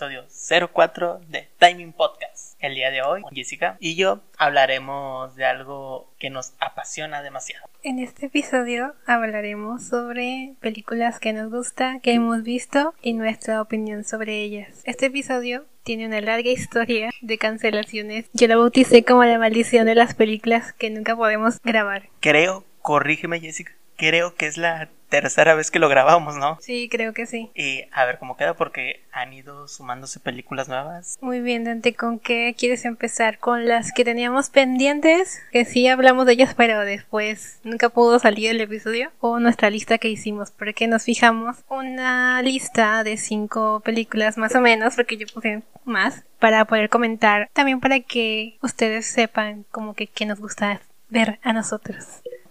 Episodio 04 de Timing Podcast. El día de hoy, Jessica y yo hablaremos de algo que nos apasiona demasiado. En este episodio hablaremos sobre películas que nos gusta, que hemos visto y nuestra opinión sobre ellas. Este episodio tiene una larga historia de cancelaciones. Yo la bauticé como la maldición de las películas que nunca podemos grabar. Creo, corrígeme Jessica, creo que es la tercera vez que lo grabamos, ¿no? Sí, creo que sí. Y a ver cómo queda porque han ido sumándose películas nuevas. Muy bien, Dante, ¿con qué quieres empezar? ¿Con las que teníamos pendientes? Que sí hablamos de ellas, pero después nunca pudo salir el episodio. ¿O nuestra lista que hicimos? Porque nos fijamos una lista de cinco películas más o menos, porque yo puse más, para poder comentar. También para que ustedes sepan como que qué nos gusta ver a nosotros.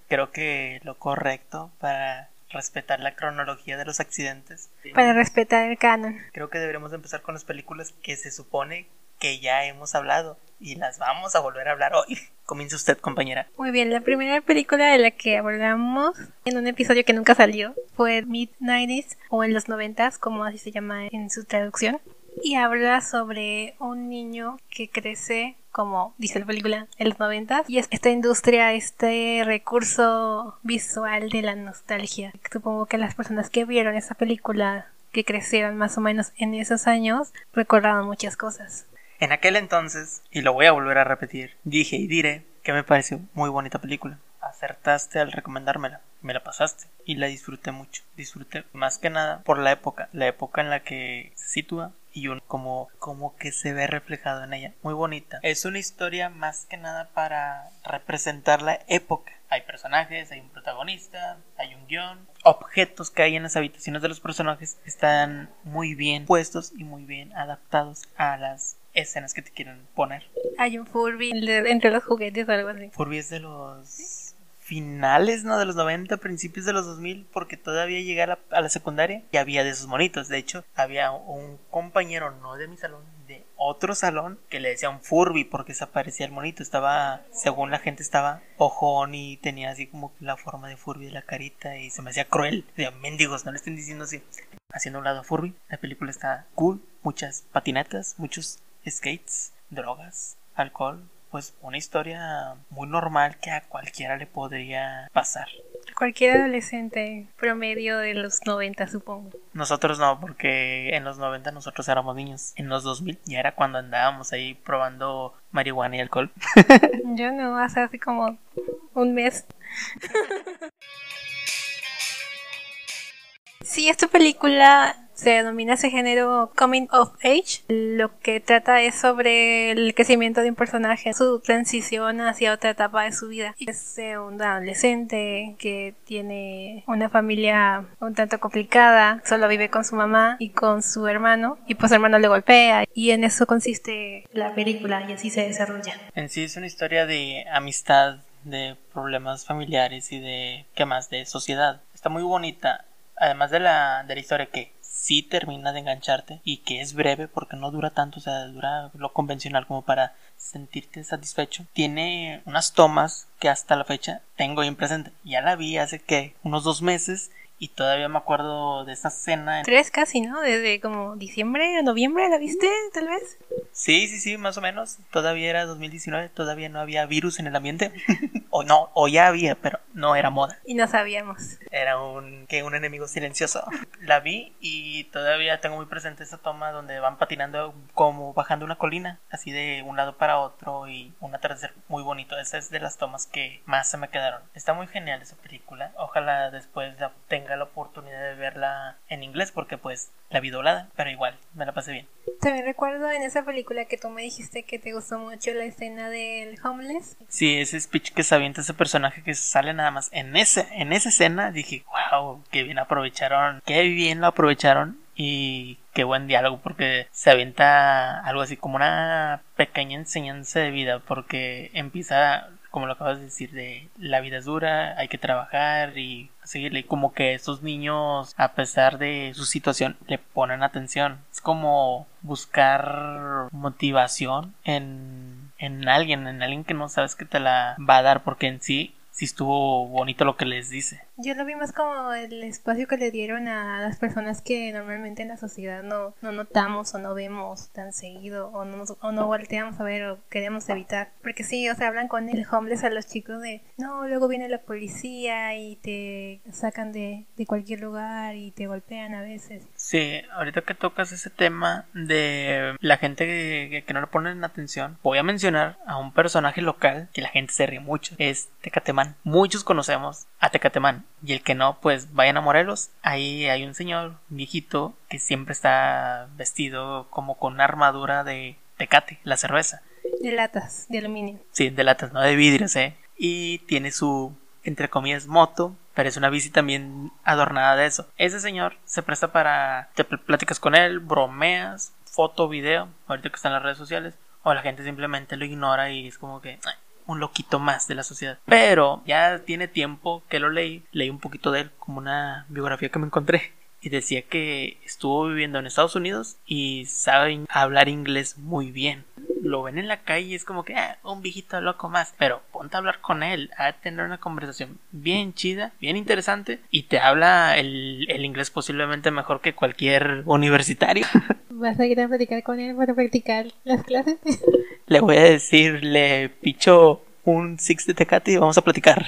Creo que lo correcto para respetar la cronología de los accidentes. Para respetar el canon. Creo que deberíamos empezar con las películas que se supone que ya hemos hablado y las vamos a volver a hablar hoy. Comience usted, compañera. Muy bien, la primera película de la que hablamos en un episodio que nunca salió fue Mid-90s o en los noventas, como así se llama en su traducción. Y habla sobre un niño que crece como dice la película, en los 90 y es esta industria, este recurso visual de la nostalgia. Supongo que las personas que vieron esa película, que crecieron más o menos en esos años, recordaron muchas cosas. En aquel entonces, y lo voy a volver a repetir, dije y diré que me pareció muy bonita película. Acertaste al recomendármela, me la pasaste y la disfruté mucho. Disfruté más que nada por la época, la época en la que se sitúa y un, como, como que se ve reflejado en ella. Muy bonita. Es una historia más que nada para representar la época. Hay personajes, hay un protagonista, hay un guion. Objetos que hay en las habitaciones de los personajes están muy bien puestos y muy bien adaptados a las escenas que te quieren poner. Hay un Furby entre los juguetes o algo así. Furby es de los finales, ¿no? De los 90, principios de los 2000, porque todavía llegué a la, secundaria y había de esos monitos. De hecho, había un compañero, no de mi salón, de otro salón, que le decía un Furby porque se aparecía el monito. Estaba, según la gente, estaba ojón y tenía así como la forma de Furby de la carita y se me hacía cruel. De mendigos, no le estén diciendo así. Haciendo un lado a Furby, la película está cool, muchas patinetas, muchos skates, drogas, alcohol, pues una historia muy normal que a cualquiera le podría pasar. Cualquier adolescente promedio de los 90, supongo. Nosotros no, porque en los 90 nosotros éramos niños. En los 2000 ya era cuando andábamos ahí probando marihuana y alcohol. Yo no, hace así como un mes. Sí, esta película se denomina ese género Coming of Age. Lo que trata es sobre el crecimiento de un personaje, su transición hacia otra etapa de su vida. Es un adolescente que tiene una familia un tanto complicada, solo vive con su mamá y con su hermano, y pues su hermano le golpea, y en eso consiste la película, y así se desarrolla. En sí es una historia de amistad, de problemas familiares y de, ¿qué más?, de sociedad. Está muy bonita además de la, de la historia que sí termina de engancharte y que es breve porque no dura tanto, o sea, dura lo convencional como para sentirte satisfecho. Tiene unas tomas que hasta la fecha tengo bien presente. Ya la vi hace que unos dos meses y todavía me acuerdo de esa escena. Tres casi, ¿no? Desde como diciembre o noviembre, ¿la viste tal vez? Sí, sí, sí, más o menos. Todavía era 2019, todavía no había virus en el ambiente. o no, o ya había, pero no era moda. Y no sabíamos. Era un, que un enemigo silencioso. La vi y todavía tengo muy presente esa toma donde van patinando como bajando una colina, así de un lado para otro y un atardecer muy bonito. Esa es de las tomas que más se me quedaron. Está muy genial esa película. Ojalá después la tenga la oportunidad de verla en inglés porque pues la vi doblada, pero igual me la pasé bien. También recuerdo en esa película que tú me dijiste que te gustó mucho la escena del homeless. Sí, ese speech que ese personaje que sale nada más en esa, en esa escena dije, wow, qué bien aprovecharon, qué bien lo aprovecharon y qué buen diálogo porque se avienta algo así como una pequeña enseñanza de vida porque empieza como lo acabas de decir de la vida es dura, hay que trabajar y seguirle como que esos niños a pesar de su situación le ponen atención. Es como buscar motivación en, en alguien en alguien que no sabes que te la va a dar porque en sí sí estuvo bonito lo que les dice Yo lo vi más como el espacio que le dieron a las personas que normalmente en la sociedad no, no notamos o no vemos tan seguido o no, o no volteamos a ver o queremos evitar. Porque sí, o sea, hablan con el homeless a los chicos de, no, luego viene la policía y te sacan de, de cualquier lugar y te golpean a veces. Sí, ahorita que tocas ese tema de la gente que, que no le ponen atención, voy a mencionar a un personaje local que la gente se ríe mucho. Es Tecatemán. Muchos conocemos a Tecatemán y el que no, pues vayan a Morelos. Ahí hay un señor viejito que siempre está vestido como con una armadura de Tecate, la cerveza. De latas, de aluminio. Sí, de latas, no de vidrios, ¿eh? Y tiene su, entre comillas, moto, pero es una bici también adornada de eso. Ese señor se presta para, te platicas con él, bromeas, foto, video, ahorita que está en las redes sociales, o la gente simplemente lo ignora y es como que, un loquito más de la sociedad. Pero ya tiene tiempo que lo leí, leí un poquito de él como una biografía que me encontré y decía que estuvo viviendo en Estados Unidos y sabe hablar inglés muy bien. Lo ven en la calle y es como que ah, un viejito loco más, pero ponte a hablar con él, a tener una conversación bien chida, bien interesante y te habla el, el inglés posiblemente mejor que cualquier universitario. ¿Vas a ir a practicar con él para practicar las clases? le voy a decir, le picho un Six de Tecate y vamos a platicar.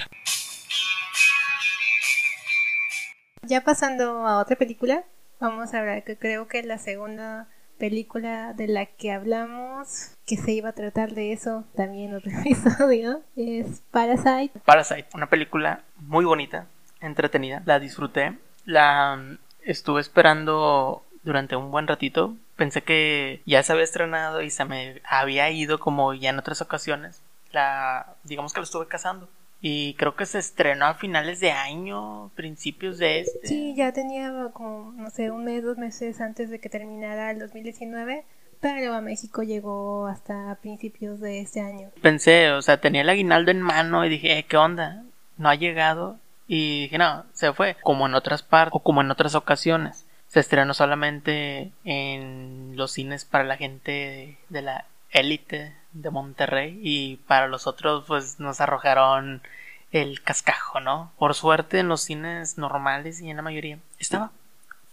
Ya pasando a otra película, vamos a hablar que creo que la segunda película de la que hablamos, que se iba a tratar de eso también otro episodio, es Parasite. Parasite, una película muy bonita, entretenida, la disfruté, la estuve esperando durante un buen ratito. Pensé que ya se había estrenado y se me había ido como ya en otras ocasiones. La, digamos que lo estuve cazando. Y creo que se estrenó a finales de año, principios de este. Sí, ya tenía como, no sé, un mes, dos meses antes de que terminara el 2019. Pero a México llegó hasta principios de este año. Pensé, o sea, tenía el aguinaldo en mano y dije, eh, ¿qué onda? No ha llegado. Y dije, no, se fue. Como en otras partes o como en otras ocasiones se estrenó solamente en los cines para la gente de la élite de Monterrey y para los otros pues nos arrojaron el cascajo, ¿no? Por suerte en los cines normales y en la mayoría estaba.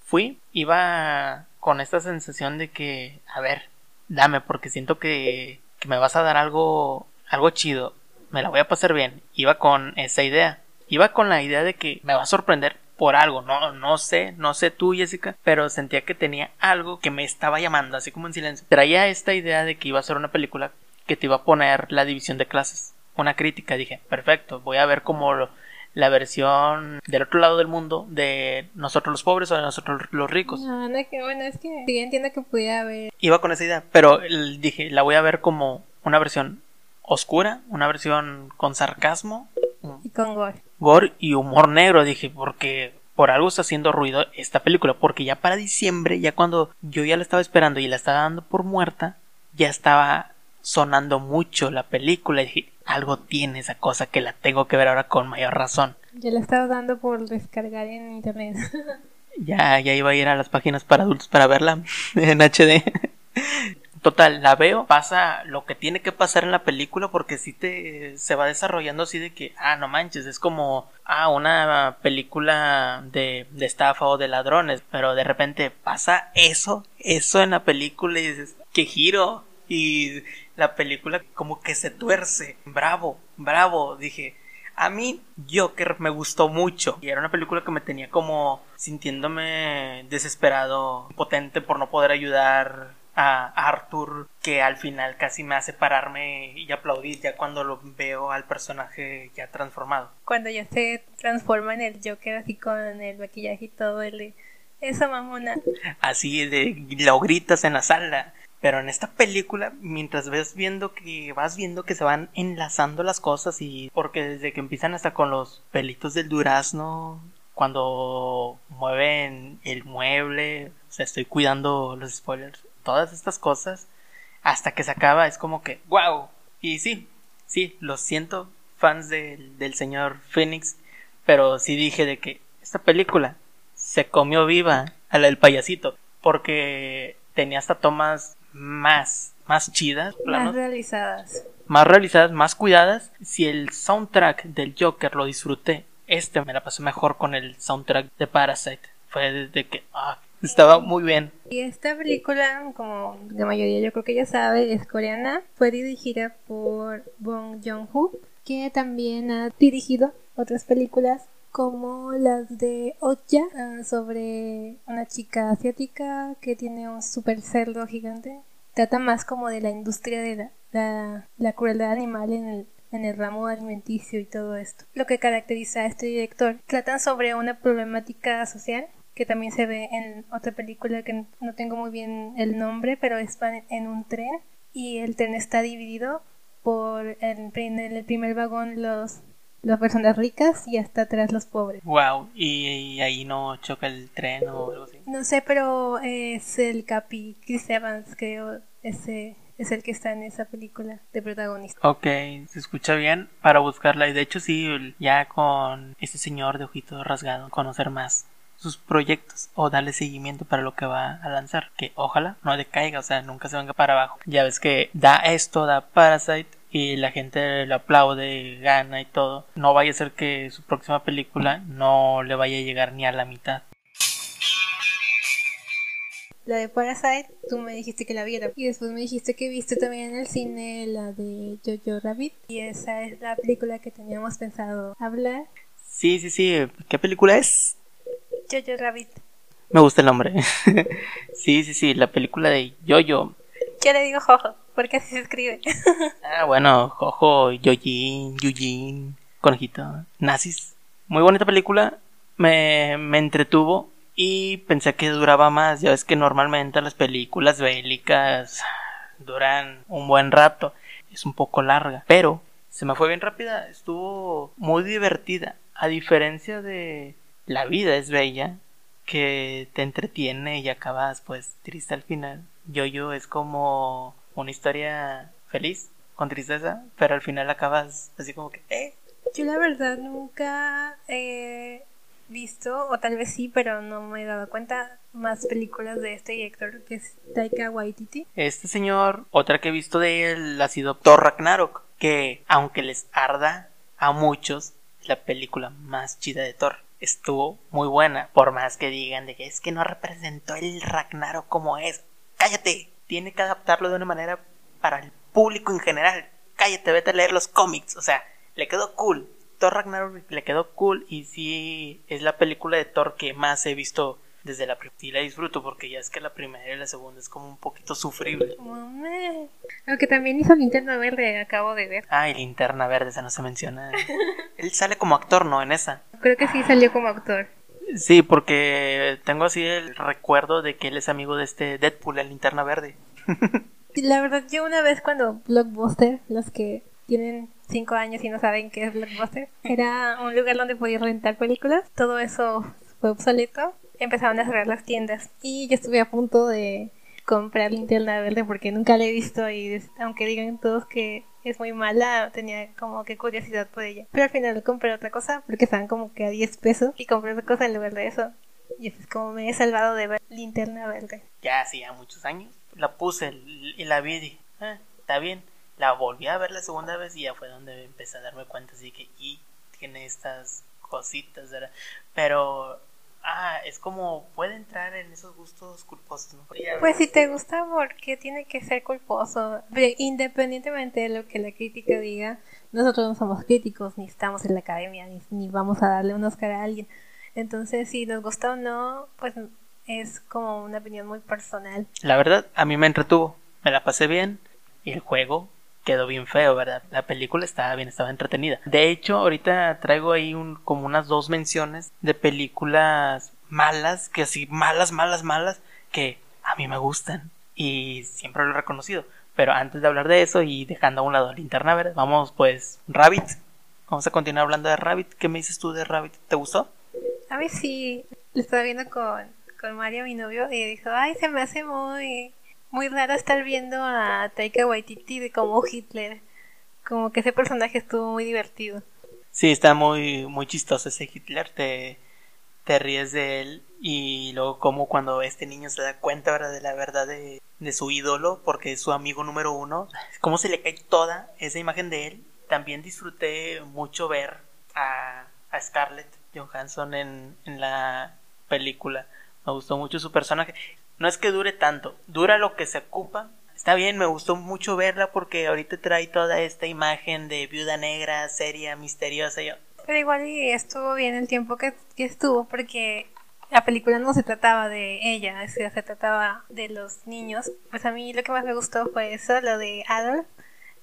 Fui, iba con esta sensación de que, a ver, dame porque siento que, que me vas a dar algo, algo chido, me la voy a pasar bien. Iba con esa idea. Iba con la idea de que me va a sorprender por algo, no, no sé, no sé tú, Jessica, pero sentía que tenía algo que me estaba llamando, así como en silencio. Traía esta idea de que iba a ser una película que te iba a poner la división de clases, una crítica, dije, perfecto, voy a ver como la versión del otro lado del mundo de nosotros los pobres o de nosotros los ricos. No, no, que bueno, es que sí entiendo que pudiera haber. Iba con esa idea, pero dije, la voy a ver como una versión oscura, una versión con sarcasmo. Y con gore gore y humor negro, dije, porque por algo está haciendo ruido esta película, porque ya para diciembre, ya cuando yo ya la estaba esperando y la estaba dando por muerta, ya estaba sonando mucho la película y dije, algo tiene esa cosa que la tengo que ver ahora con mayor razón. Ya la estaba dando por descargar en internet. ya, ya iba a ir a las páginas para adultos para verla en HD. Total, la veo, pasa lo que tiene que pasar en la película porque si te se va desarrollando así de que, ah, no manches, es como, ah, una película de, de estafa o de ladrones, pero de repente pasa eso, eso en la película y dices, qué giro, y la película como que se tuerce, bravo, bravo, dije, a mí Joker me gustó mucho y era una película que me tenía como sintiéndome desesperado, potente por no poder ayudar a Arthur que al final casi me hace pararme y aplaudir ya cuando lo veo al personaje ya transformado. Cuando ya se transforma en el Joker así con el maquillaje y todo el de esa mamona. Así de lo gritas en la sala. Pero en esta película, mientras ves viendo que vas viendo que se van enlazando las cosas y porque desde que empiezan hasta con los pelitos del durazno, cuando mueven el mueble, o sea, estoy cuidando los spoilers todas estas cosas hasta que se acaba es como que wow y sí sí lo siento fans del señor Phoenix pero sí dije de que esta película se comió viva a la del payasito porque tenía hasta tomas más más chidas más realizadas. Más realizadas más cuidadas. Si el soundtrack del Joker lo disfruté este me la pasé mejor con el soundtrack de Parasite. Fue desde que ah, estaba muy bien. Y esta película, como la mayoría yo creo que ya sabe, es coreana. Fue dirigida por Bong Joon-ho, que también ha dirigido otras películas como las de Oja ah, sobre una chica asiática que tiene un super cerdo gigante. Trata más como de la industria de la, la, crueldad animal en el, en el ramo alimenticio y todo esto. Lo que caracteriza a este director. Tratan sobre una problemática social que también se ve en otra película que no tengo muy bien el nombre, pero es en un tren y el tren está dividido por el, en el primer vagón los las personas ricas y hasta atrás los pobres. Wow, ¿Y, ahí no choca el tren o algo así. No sé, pero es el Capi Chris Evans, creo, ese es el que está en esa película de protagonista. Ok, se escucha bien para buscarla y de hecho sí, ya con este señor de ojito rasgado, conocer más sus proyectos o darle seguimiento para lo que va a lanzar. Que ojalá no decaiga, o sea, nunca se venga para abajo. Ya ves que da esto, da Parasite y la gente le aplaude, gana y todo. No vaya a ser que su próxima película no le vaya a llegar ni a la mitad. La de Parasite, tú me dijiste que la viera. Y después me dijiste que viste también en el cine la de Jojo Rabbit. Y esa es la película que teníamos pensado hablar. Sí, sí, sí. ¿Qué película es? Jojo Rabbit. Me gusta el nombre. sí, sí, sí, la película de Jojo. Yo le digo Jojo, porque así se escribe. ah, bueno, Jojo, Yojin, Yujin, Conejito, Nazis. Muy bonita película, me, me entretuvo y pensé que duraba más. Ya ves que normalmente las películas bélicas duran un buen rato, es un poco larga, pero se me fue bien rápida, estuvo muy divertida. A diferencia de la vida es bella, que te entretiene y acabas pues triste al final. Yo-Yo es como una historia feliz, con tristeza, pero al final acabas así como que, eh. Yo la verdad nunca he visto, o tal vez sí, pero no me he dado cuenta, más películas de este director que es Taika Waititi. Este señor, otra que he visto de él ha sido Thor Ragnarok, que aunque les arda a muchos, es la película más chida de Thor estuvo muy buena. Por más que digan de que es que no representó el Ragnarok como es. Cállate. Tiene que adaptarlo de una manera para el público en general. Cállate, vete a leer los cómics. O sea, le quedó cool. Thor Ragnarok le quedó cool y sí es la película de Thor que más he visto desde la primera y la disfruto porque ya es que la primera y la segunda es como un poquito sufrible. Aunque también hizo Linterna Verde, acabo de ver. Ay, Linterna Verde, esa no se menciona. Él sale como actor, ¿no? En esa. Creo que sí salió como actor. Sí, porque tengo así el recuerdo de que él es amigo de este Deadpool, el Linterna Verde. la verdad, yo una vez cuando Blockbuster, los que tienen cinco años y no saben qué es Blockbuster, era un lugar donde podías rentar películas. Todo eso fue obsoleto empezaron a cerrar las tiendas y yo estuve a punto de comprar linterna verde porque nunca la he visto y aunque digan todos que es muy mala, tenía como que curiosidad por ella. Pero al final compré otra cosa porque estaban como que a 10 pesos y compré otra cosa en lugar de eso. Y es como me he salvado de ver linterna verde. Ya hacía muchos años. La puse y la vi ah, está bien. La volví a ver la segunda vez y ya fue donde empecé a darme cuenta así que y tiene estas cositas, ¿verdad? Pero Ah, es como puede entrar en esos gustos culposos, ¿no? Pues si te gusta, porque tiene que ser culposo? Independientemente de lo que la crítica diga, nosotros no somos críticos, ni estamos en la academia, ni, vamos a darle un Oscar a alguien. Entonces, si nos gusta o no, pues es como una opinión muy personal. La verdad, a mí me entretuvo, me la pasé bien, y el juego quedó bien feo, ¿verdad? La película estaba bien, estaba entretenida. De hecho, ahorita traigo ahí un, como unas dos menciones de películas malas, que así, malas, malas, malas, que a mí me gustan. Y siempre lo he reconocido. Pero antes de hablar de eso y dejando a un lado la linterna verde, vamos pues, Rabbit. Vamos a continuar hablando de Rabbit. ¿Qué me dices tú de Rabbit? ¿Te gustó? A mí sí. Lo estaba viendo con, con Mario, mi novio, y dijo, ay, se me hace muy muy raro estar viendo a Taika Waititi como Hitler. Como que ese personaje estuvo muy divertido. Sí, está muy, muy chistoso ese Hitler. Te, te ríes de él. Y luego como cuando este niño se da cuenta ¿verdad? de la verdad de, de su ídolo, porque es su amigo número uno, cómo se le cae toda esa imagen de él. También disfruté mucho ver a a Scarlett Johansson en, en la película. Me gustó mucho su personaje. No es que dure tanto, dura lo que se ocupa. Está bien, me gustó mucho verla porque ahorita trae toda esta imagen de viuda negra, seria, misteriosa. Yo, Pero igual y estuvo bien el tiempo que, estuvo porque la película no se trataba de ella, se trataba de los niños. Pues a mí lo que más me gustó fue eso, lo de Adolf.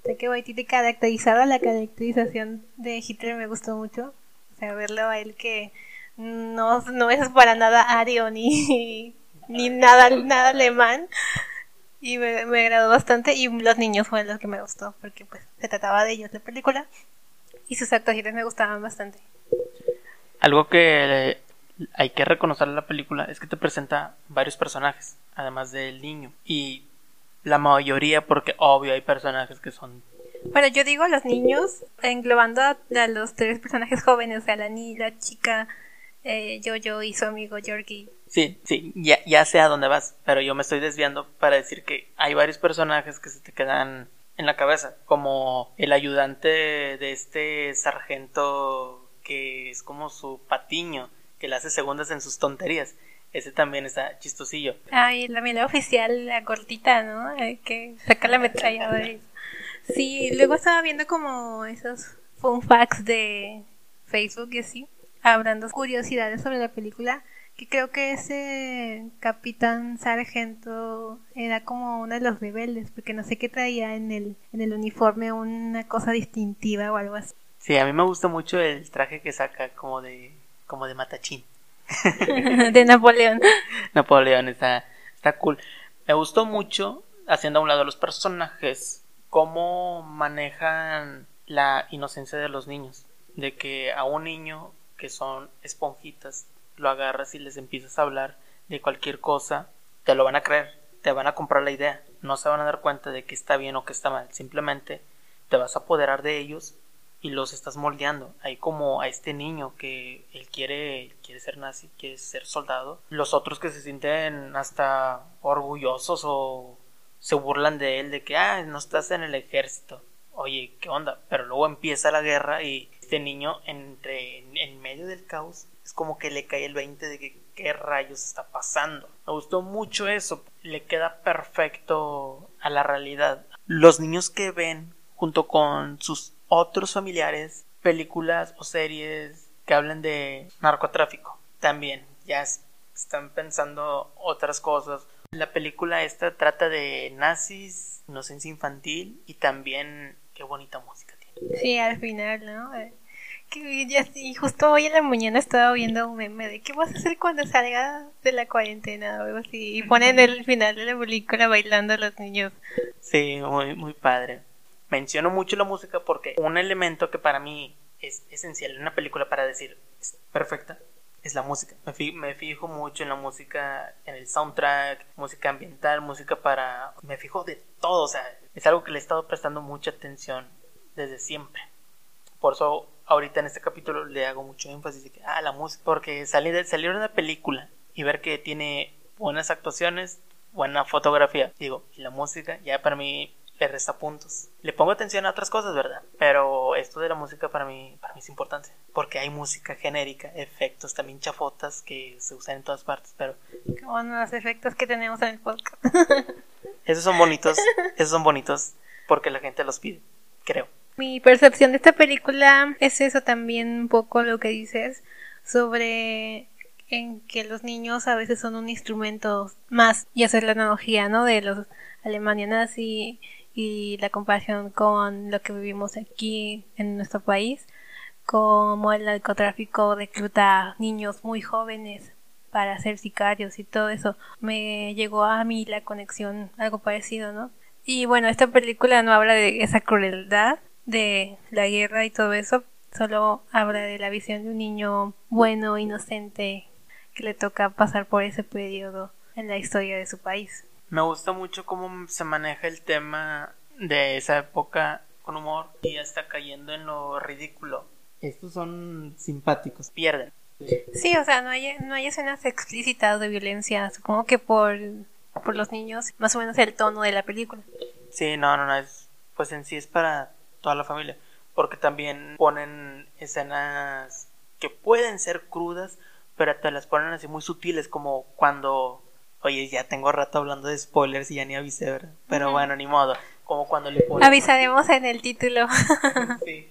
De que Waititi caracterizada, la caracterización de Hitler me gustó mucho. O sea, verlo a él que no, no es para nada ario ni, ni nada, nada alemán. Y me, me agradó bastante. Y los niños fueron los que me gustó, porque pues se trataba de ellos la película. Y sus actuaciones me gustaban bastante. Algo que hay que reconocer en la película es que te presenta varios personajes, además del niño. Y la mayoría, porque obvio hay personajes que son... Bueno, yo digo los niños, englobando a, a los tres personajes jóvenes, o sea, la niña, la chica, eh, Jojo y su amigo Yorkie. Sí, sí, ya, ya sé a dónde vas, pero yo me estoy desviando para decir que hay varios personajes que se te quedan en la cabeza, como el ayudante de este sargento que es como su patiño, que le hace segundas en sus tonterías. Ese también está chistosillo. Ah, y la mirada oficial, la cortita, ¿no? Eh, que saca la ametralladora. Sí, luego estaba viendo como esos fun facts de Facebook y así, hablando curiosidades sobre la película, que creo que ese capitán sargento era como uno de los rebeldes, porque no sé qué traía en el, en el uniforme una cosa distintiva o algo así. Sí, a mí me gusta mucho el traje que saca como de como de matachín. de Napoleón. Napoleón está, está cool. Me gustó mucho, haciendo a un lado los personajes, cómo manejan la inocencia de los niños. De que a un niño que son esponjitas, lo agarras y les empiezas a hablar de cualquier cosa, te lo van a creer, te van a comprar la idea. No se van a dar cuenta de que está bien o que está mal. Simplemente te vas a apoderar de ellos y los estás moldeando. Hay como a este niño que él quiere, quiere ser nazi, quiere ser soldado. Los otros que se sienten hasta orgullosos o se burlan de él de que, ah, no estás en el ejército. Oye, ¿qué onda? Pero luego empieza la guerra y este niño entre en, medio del caos es como que le cae el 20 de que qué rayos está pasando. Me gustó mucho eso, le queda perfecto a la realidad. Los niños que ven junto con sus otros familiares películas o series que hablen de narcotráfico también ya es- están pensando otras cosas la película esta trata de nazis inocencia infantil y también qué bonita música tiene Sí, al final, ¿no? Eh, Que ya, y justo hoy en la mañana estaba viendo un meme de qué vas a hacer cuando salga de la cuarentena o algo así. Y ponen el final de la película bailando a los niños. sí muy muy padre menciono mucho la música porque un elemento que para mí es esencial en una película para decir es perfecta es la música. Me, fi- me fijo mucho en la música, en el soundtrack, música ambiental, música para... Me fijo de todo, o sea, es algo que le he estado prestando mucha atención desde siempre. Por eso ahorita en este capítulo le hago mucho énfasis de que, ah, la música, porque salir de, salir de una película y ver que tiene buenas actuaciones, buena fotografía, digo, y la música ya para mí le resta puntos. Le pongo atención a otras cosas, ¿verdad? Pero esto de la música para mí, para mí es importante. Porque hay música genérica, efectos también chafotas que se usan en todas partes. Pero Como los efectos que tenemos en el podcast. esos son bonitos, esos son bonitos porque la gente los pide, creo. Mi percepción de esta película es eso también un poco lo que dices sobre en que los niños a veces son un instrumento más y hacer la analogía, ¿no? De los Alemania nazi y la comparación con lo que vivimos aquí en nuestro país, como el narcotráfico recluta niños muy jóvenes para ser sicarios y todo eso. Me llegó a mí la conexión, algo parecido, ¿no? Y bueno, esta película no habla de esa crueldad de la guerra y todo eso, solo habla de la visión de un niño bueno, inocente, que le toca pasar por ese periodo en la historia de su país. Me gusta mucho cómo se maneja el tema de esa época con humor y ya está cayendo en lo ridículo. Estos son simpáticos, pierden. Sí, o sea, no hay, no hay escenas explícitas de violencia, supongo que por, por los niños, más o menos el tono de la película. Sí, no, no, no, es, pues en sí es para toda la familia, porque también ponen escenas que pueden ser crudas, pero te las ponen así muy sutiles, como cuando. Oye, ya tengo rato hablando de spoilers y ya ni avisé, ¿verdad? Pero bueno, ni modo. Como cuando le ponen. Avisaremos en el título. Sí.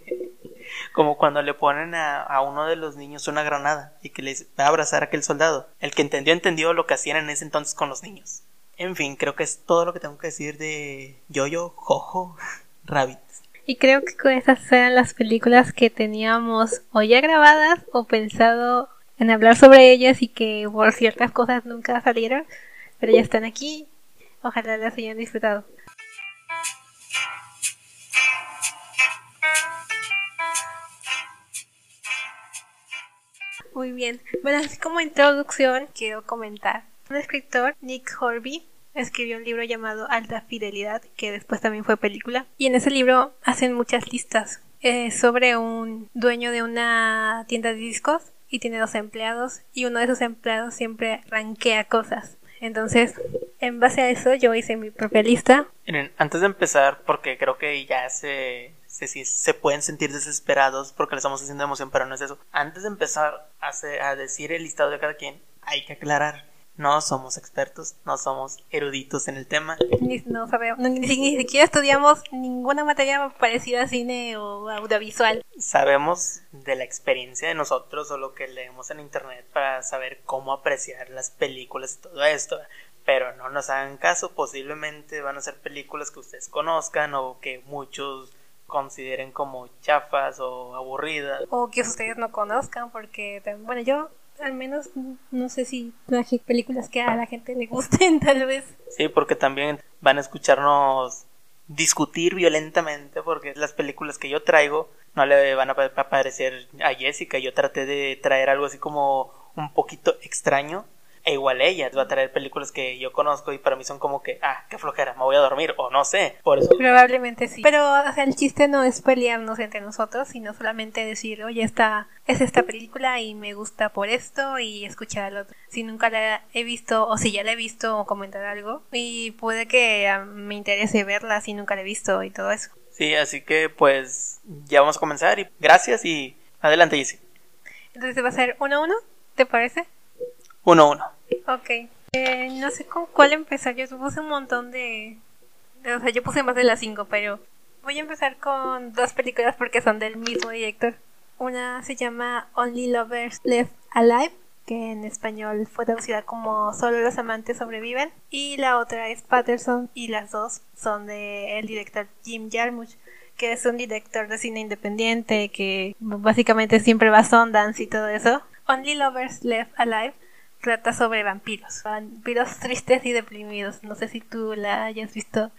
Como cuando le ponen a, a, uno de los niños una granada y que les va a abrazar a aquel soldado. El que entendió, entendió lo que hacían en ese entonces con los niños. En fin, creo que es todo lo que tengo que decir de Yoyo, Jojo, Rabbit. Y creo que esas eran las películas que teníamos o ya grabadas o pensado en hablar sobre ellas y que por ciertas cosas nunca salieron, pero ya están aquí. Ojalá las hayan disfrutado. Muy bien. Bueno, así como introducción quiero comentar. Un escritor, Nick Horby, escribió un libro llamado Alta Fidelidad, que después también fue película. Y en ese libro hacen muchas listas eh, sobre un dueño de una tienda de discos y tiene dos empleados y uno de esos empleados siempre ranquea cosas. Entonces, en base a eso, yo hice mi propia lista. Antes de empezar, porque creo que ya se, se, se pueden sentir desesperados porque le estamos haciendo emoción, pero no es eso. Antes de empezar a, a decir el listado de cada quien, hay que aclarar no somos expertos, no somos eruditos en el tema. No sabemos, ni, ni, siquiera estudiamos ninguna materia parecida a cine o audiovisual. Sabemos de la experiencia de nosotros o lo que leemos en internet para saber cómo apreciar las películas y todo esto. Pero no nos hagan caso, posiblemente van a ser películas que ustedes conozcan o que muchos consideren como chafas o aburridas. O que ustedes no conozcan, porque, bueno, yo al menos no sé si traje películas que a la gente le gusten, tal vez. Sí, porque también van a escucharnos discutir violentamente, porque las películas que yo traigo no le van a parecer a Jessica. Yo traté de traer algo así como un poquito extraño e igual ella va a traer películas que yo conozco y para mí son como que, ah, qué flojera, me voy a dormir, o no sé, por eso. Probablemente sí. Pero, o sea, el chiste no es pelearnos entre nosotros, sino solamente decir, oye, esta es esta película y me gusta por esto y escuchar al otro. Si nunca la he visto, o si ya la he visto, o comentar algo, y puede que ah, me interese verla si nunca la he visto y todo eso. Sí, así que pues ya vamos a comenzar y gracias y adelante, Jessy. Entonces va a ser uno a uno, ¿te parece? Uno a uno. Ok. Eh, no sé con cuál empezar. Yo puse un montón de, O sea, yo puse más de las cinco, pero voy a empezar con dos películas porque son del mismo director. Una se llama Only Lovers Left Alive, que en español fue traducida como Solo los amantes sobreviven. Y la otra es Patterson, y las dos son de el director Jim Jarmusch que es un director de cine independiente que básicamente siempre va a Sundance y todo eso. Only Lovers Left Alive trata sobre vampiros, vampiros tristes y deprimidos. No sé si tú la hayas visto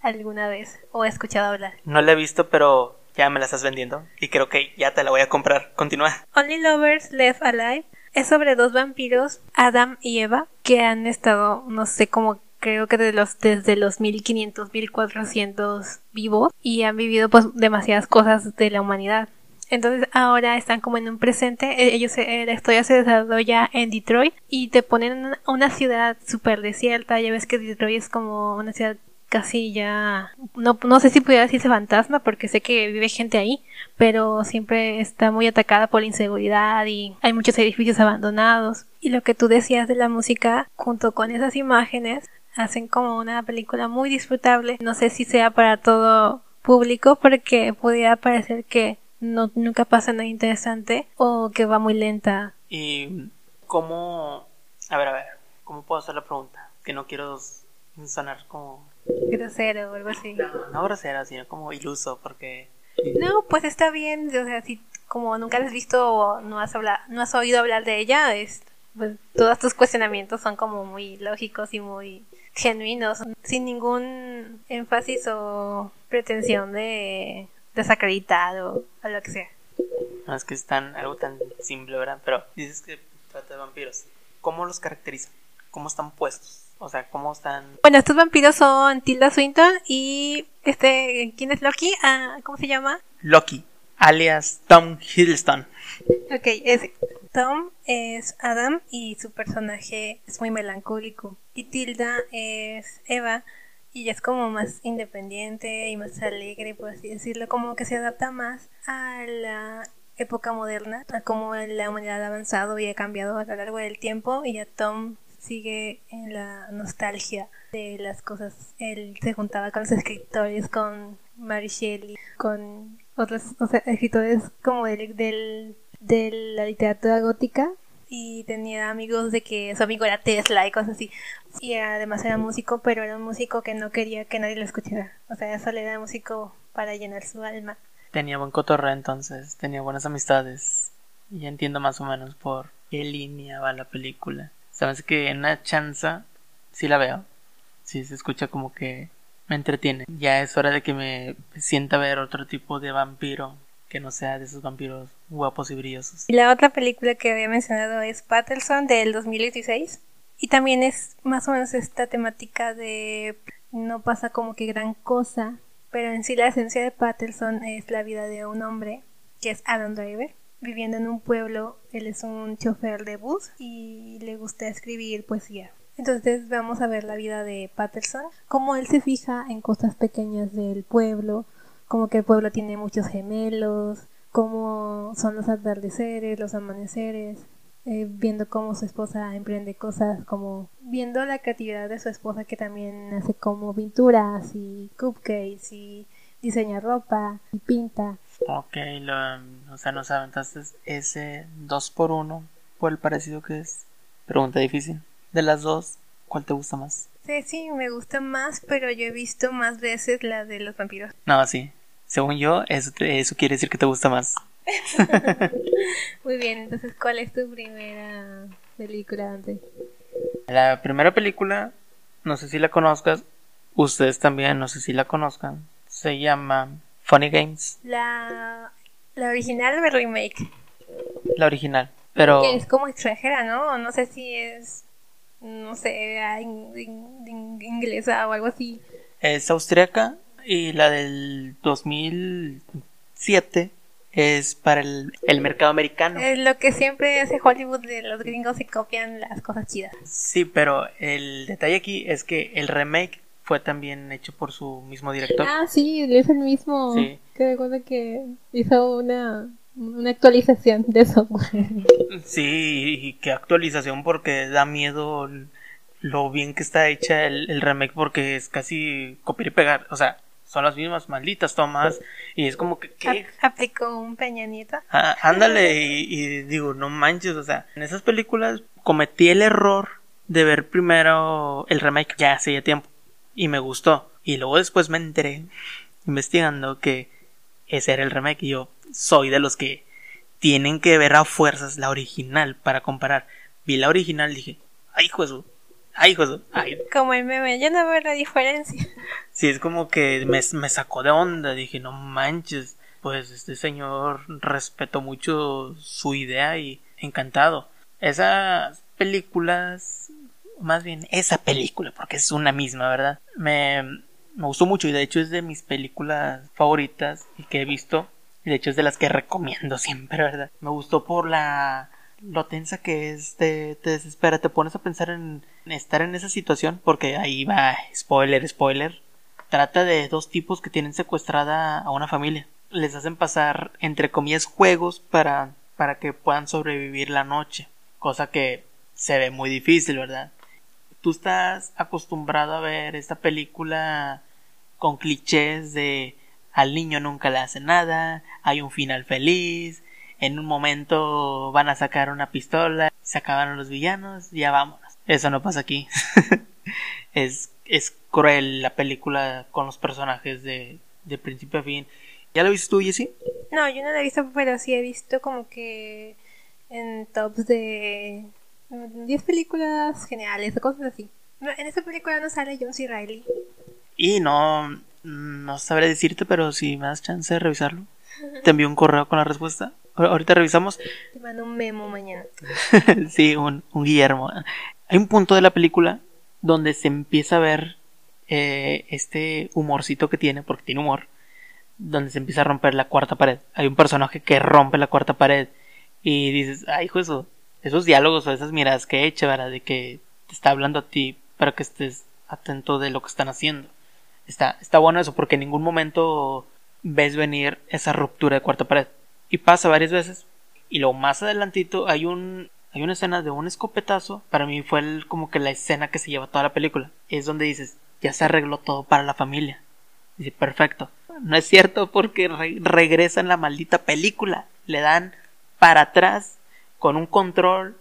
alguna vez o escuchado hablar. No la he visto, pero ya me la estás vendiendo y creo que ya te la voy a comprar. Continúa. Only Lovers Left Alive es sobre dos vampiros, Adam y Eva, que han estado, no sé cómo creo que de los, desde los 1500, 1400 vivos y han vivido pues demasiadas cosas de la humanidad. Entonces ahora están como en un presente. E-, ellos, eh, la historia se desarrolla en Detroit y te ponen una ciudad súper desierta. Ya ves que Detroit es como una ciudad casi ya no, no sé si pudiera decirse fantasma porque sé que vive gente ahí pero siempre está muy atacada por la inseguridad y hay muchos edificios abandonados y lo que tú decías de la música junto con esas imágenes hacen como una película muy disfrutable no sé si sea para todo público porque pudiera parecer que no, nunca pasa nada interesante o que va muy lenta. ¿Y cómo... A ver, a ver, ¿cómo puedo hacer la pregunta? Que no quiero sonar como... Grosero o algo así. No, no grosero, sino como iluso, porque... No, pues está bien, o sea, si como nunca has visto o no has, hablado, no has oído hablar de ella, es, pues, todos tus cuestionamientos son como muy lógicos y muy genuinos, sin ningún énfasis o pretensión de desacreditado o lo que sea. No es que es tan, algo tan simple, ¿verdad? Pero dices que trata de vampiros. ¿Cómo los caracterizan? ¿Cómo están puestos? O sea, ¿cómo están...? Bueno, estos vampiros son Tilda Swinton y este... ¿Quién es Loki? Ah, ¿Cómo se llama? Loki, alias Tom Hiddleston. Ok, es... Tom es Adam y su personaje es muy melancólico. Y Tilda es Eva y es como más independiente y más alegre, por así decirlo, como que se adapta más a la época moderna, a cómo la humanidad ha avanzado y ha cambiado a lo largo del tiempo y a Tom sigue en la nostalgia de las cosas. Él se juntaba con los escritores, con Mary Shelley, con otros escritores como del, del, de la literatura gótica y tenía amigos de que su amigo era Tesla y cosas así. Y además era músico, pero era un músico que no quería que nadie lo escuchara. O sea, solo era músico para llenar su alma. Tenía buen cotorreo entonces, tenía buenas amistades. Y entiendo más o menos por qué línea va la película. Sabes que en una chanza sí la veo. Sí se escucha como que me entretiene. Ya es hora de que me sienta a ver otro tipo de vampiro que no sea de esos vampiros guapos y brillosos. Y la otra película que había mencionado es Patterson del 2016. Y también es más o menos esta temática de no pasa como que gran cosa, pero en sí la esencia de Patterson es la vida de un hombre que es Adam Driver, viviendo en un pueblo, él es un chofer de bus y le gusta escribir poesía. Entonces vamos a ver la vida de Patterson, cómo él se fija en cosas pequeñas del pueblo, como que el pueblo tiene muchos gemelos, cómo son los atardeceres, los amaneceres, eh, viendo cómo su esposa emprende cosas, como viendo la creatividad de su esposa que también hace como pinturas y cupcakes y diseña ropa y pinta. Ok, lo, o sea, nos aventaste ese 2 por 1 por el parecido que es. Pregunta difícil. De las dos, ¿cuál te gusta más? Sí, sí, me gusta más, pero yo he visto más veces la de los vampiros. No, sí, según yo, eso, eso quiere decir que te gusta más. Muy bien, entonces, ¿cuál es tu primera película antes? La primera película, no sé si la conozcas, ustedes también, no sé si la conozcan, se llama Funny Games. La, la original o el remake. La original, pero... es como extranjera, ¿no? No sé si es, no sé, inglesa o algo así. Es austriaca y la del 2007 es para el, mercado americano. Es lo que siempre hace Hollywood de los gringos y copian las cosas chidas. Sí, pero el detalle aquí es que el remake fue también hecho por su mismo director. Ah, sí, es el mismo. Sí. Que recuerda que hizo una, una actualización de software. Sí, y qué actualización porque da miedo lo bien que está hecha el, el remake porque es casi copiar y pegar. O sea, son las mismas malditas tomas y es como que ¿qué? aplicó un Peña ah, ándale y, digo no manches o sea en esas películas cometí el error de ver primero el remake ya hace ya tiempo y me gustó. Y luego después me enteré investigando que ese era el remake y yo soy de los que tienen que ver a fuerzas la original para comparar. Vi la original y dije ay Jesús Ay, hijo, ay. Como el meme, yo no veo la diferencia. Sí, es como que me, me sacó de onda. Dije, no manches. Pues este señor respetó mucho su idea y encantado. Esas películas, más bien esa película, porque es una misma, ¿verdad? Me, me gustó mucho y de hecho es de mis películas favoritas y que he visto. Y de hecho es de las que recomiendo siempre, ¿verdad? Me gustó por la lo tensa que es, te, te desespera, te pones a pensar en, estar en esa situación, porque ahí va, spoiler, spoiler. Trata de dos tipos que tienen secuestrada a una familia. Les hacen pasar, entre comillas, juegos para, para que puedan sobrevivir la noche. Cosa que se ve muy difícil, ¿verdad? Tú estás acostumbrado a ver esta película con clichés de al niño nunca le hace nada, hay un final feliz, en un momento van a sacar una pistola, se acabaron los villanos, ya vámonos. Eso no pasa aquí. es, es cruel la película con los personajes de, de principio a fin. ¿Ya la viste tú, Jessie? No, yo no la he visto, pero sí he visto como que en tops de 10 películas geniales o cosas así. En esta película no sale John C. Riley. Y no, no sabré decirte, pero si me das chance de revisarlo. Te envío un correo con la respuesta. Ahorita revisamos. Te mando un memo mañana. sí, un, Guillermo. Hay un punto de la película donde se empieza a ver eh, este humorcito que tiene, porque tiene humor, donde se empieza a romper la cuarta pared. Hay un personaje que rompe la cuarta pared y dices, ay, hijo, eso, esos diálogos o esas miradas que echa, ¿verdad? De que te está hablando a ti para que estés atento de lo que están haciendo. Está, está bueno eso porque en ningún momento ves venir esa ruptura de cuarta pared Y pasa varias veces. Y luego más adelantito hay un hay una escena de un escopetazo. Para mí fue el, como que la escena que se lleva toda la película. Es donde dices, ya se arregló todo para la familia. Dice, perfecto. No es cierto porque regresan la maldita película. Le dan para atrás con un control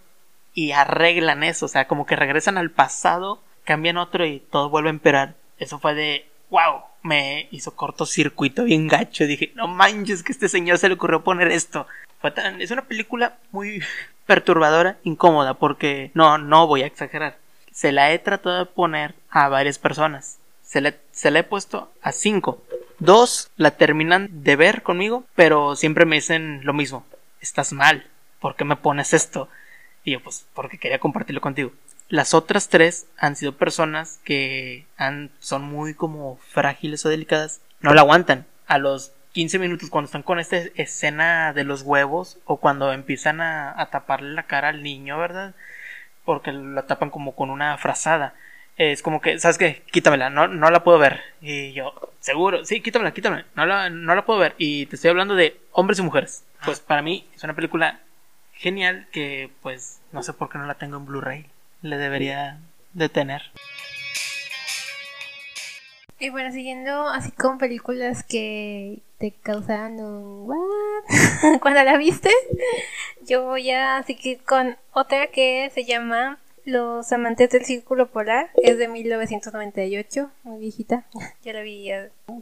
y arreglan eso. O sea, como que regresan al pasado, cambian otro y todo vuelve a empeorar. Eso fue de, wow, me hizo cortocircuito bien gacho. Dije, no manches que este señor se le ocurrió poner esto. Fue es una película muy perturbadora, incómoda, porque no, no voy a exagerar. Se la he tratado de poner a varias personas. Se le, se la he puesto a cinco. Dos la terminan de ver conmigo, pero siempre me dicen lo mismo. Estás mal. ¿Por qué me pones esto? Y yo, pues, porque quería compartirlo contigo. Las otras tres han sido personas que han, son muy como frágiles o delicadas. No la aguantan. A los 15 minutos cuando están con esta escena de los huevos o cuando empiezan a, a taparle la cara al niño, ¿verdad? Porque la tapan como con una frazada. Es como que, ¿sabes qué? Quítamela, no, no la puedo ver. Y yo, seguro, sí, quítamela, quítamela, no la, no la puedo ver. Y te estoy hablando de hombres y mujeres. Pues para mí es una película genial que pues no sé por qué no la tengo en Blu-ray le debería de tener. Y bueno, siguiendo así con películas que te causaron un cuando la viste, yo voy a que con otra que se llama Los amantes del círculo polar, es de 1998, muy viejita. Ya la vi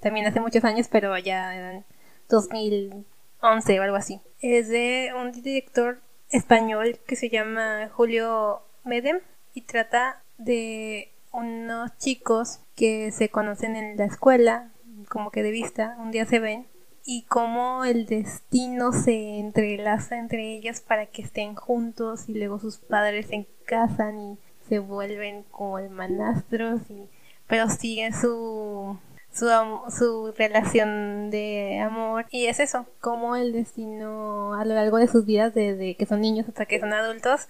también hace muchos años, pero ya eran 2011 o algo así. Es de un director español que se llama Julio Medem y trata de unos chicos que se conocen en la escuela, como que de vista, un día se ven, y cómo el destino se entrelaza entre ellos para que estén juntos y luego sus padres se casan y se vuelven como hermanastros, y, pero siguen su, su, su relación de amor. Y es eso, como el destino a lo largo de sus vidas, desde que son niños hasta que son adultos,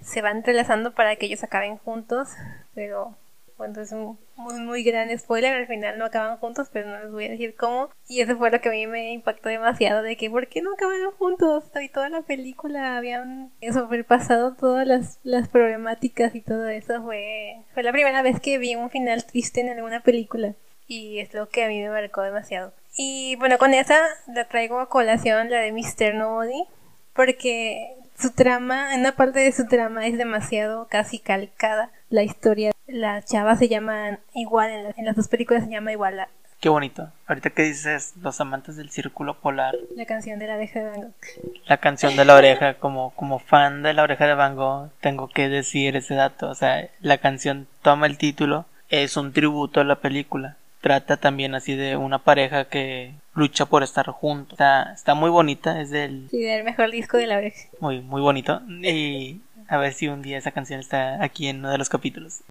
se van entrelazando para que ellos acaben juntos, pero bueno, es un muy, muy gran spoiler, al final no acaban juntos, pero no les voy a decir cómo. Y eso fue lo que a mí me impactó demasiado, de que ¿por qué no acabaron juntos? Y toda la película habían sobrepasado todas las, las problemáticas y todo eso. Fue, fue la primera vez que vi un final triste en alguna película. Y es lo que a mí me marcó demasiado. Y bueno, con esa la traigo a colación, la de Mr. Nobody, porque su trama, en una parte de su trama es demasiado casi calcada. La historia, la chava se llama igual, en, las dos películas se llama igual. Qué bonito. Ahorita que dices Los amantes del círculo polar. La canción de la oreja de Van Gogh. La canción de la oreja, como, como fan de la oreja de Van Gogh, tengo que decir ese dato. O sea, la canción toma el título, es un tributo a la película trata también así de una pareja que lucha por estar juntos. Está, está muy bonita, es del... Sí, del mejor disco de la vez. Muy, muy bonito. Y a ver si un día esa canción está aquí en uno de los capítulos.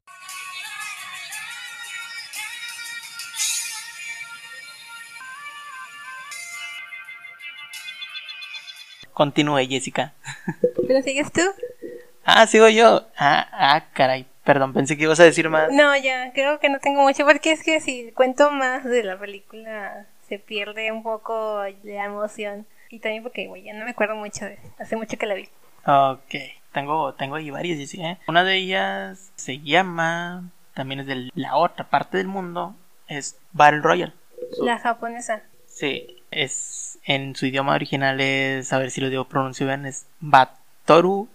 Continúe, Jessica. ¿Pero sigues tú? Ah, sigo yo. Ah, ah, caray. Perdón, pensé que ibas a decir más. No, ya, creo que no tengo mucho, porque es que si cuento más de la película se pierde un poco la emoción. Y también porque, güey, ya no me acuerdo mucho de hace mucho que la vi. Ok, tengo, tengo ahí varias, ¿eh? Una de ellas se llama, también es de la otra parte del mundo, es Battle Royale. La japonesa. Sí, es en su idioma original es, a ver si lo digo pronuncio bien, es Batoru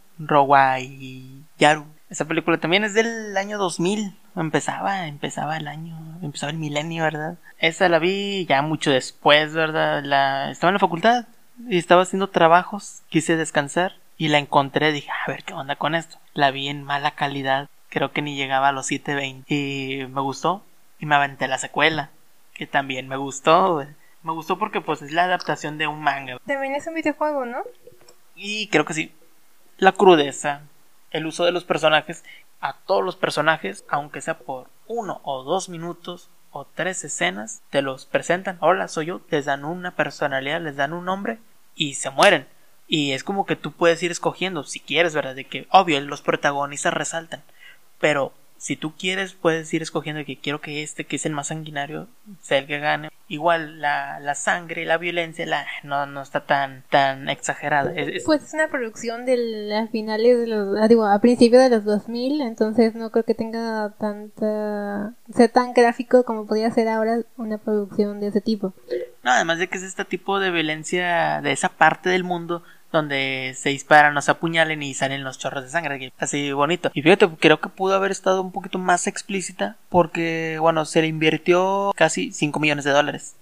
Yaru. Esa película también es del año 2000. Empezaba, empezaba el año, empezaba el milenio, ¿verdad? Esa la vi ya mucho después, ¿verdad? La, estaba en la facultad y estaba haciendo trabajos, quise descansar y la encontré, dije, a ver qué onda con esto. La vi en mala calidad, creo que ni llegaba a los 720 y me gustó y me aventé la secuela, que también me gustó. Me gustó porque pues es la adaptación de un manga. También es un videojuego, ¿no? Y creo que sí. La crudeza, el uso de los personajes a todos los personajes, aunque sea por uno o dos minutos o tres escenas, te los presentan, hola soy yo, les dan una personalidad, les dan un nombre y se mueren. Y es como que tú puedes ir escogiendo, si quieres, ¿verdad? De que, obvio, los protagonistas resaltan, pero si tú quieres, puedes ir escogiendo que quiero que este, que es el más sanguinario, sea el que gane. Igual la, la sangre, la violencia, la, no, no está tan, tan exagerada. Pues es una producción de las finales de los, ah, digo, a principios de los 2000, entonces no creo que tenga tanta, sea tan gráfico como podría ser ahora una producción de ese tipo. No, además de que es este tipo de violencia de esa parte del mundo donde se disparan, no se apuñalen y salen los chorros de sangre, así bonito. Y fíjate, creo que pudo haber estado un poquito más explícita porque, bueno, se le invirtió casi 5 millones de dólares,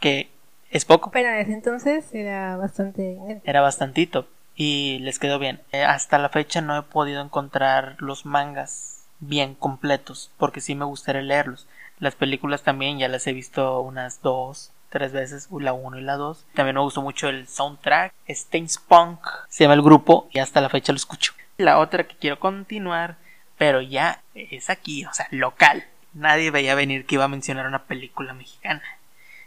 que es poco. Pero en ese entonces era bastante Era bastantito y les quedó bien. Eh, hasta la fecha no he podido encontrar los mangas bien completos porque sí me gustaría leerlos. Las películas también ya las he visto unas dos tres veces, la 1 y la 2. También me gustó mucho el soundtrack, Stains Punk, se llama el grupo y hasta la fecha lo escucho. La otra que quiero continuar, pero ya es aquí, o sea, local. Nadie veía venir que iba a mencionar una película mexicana.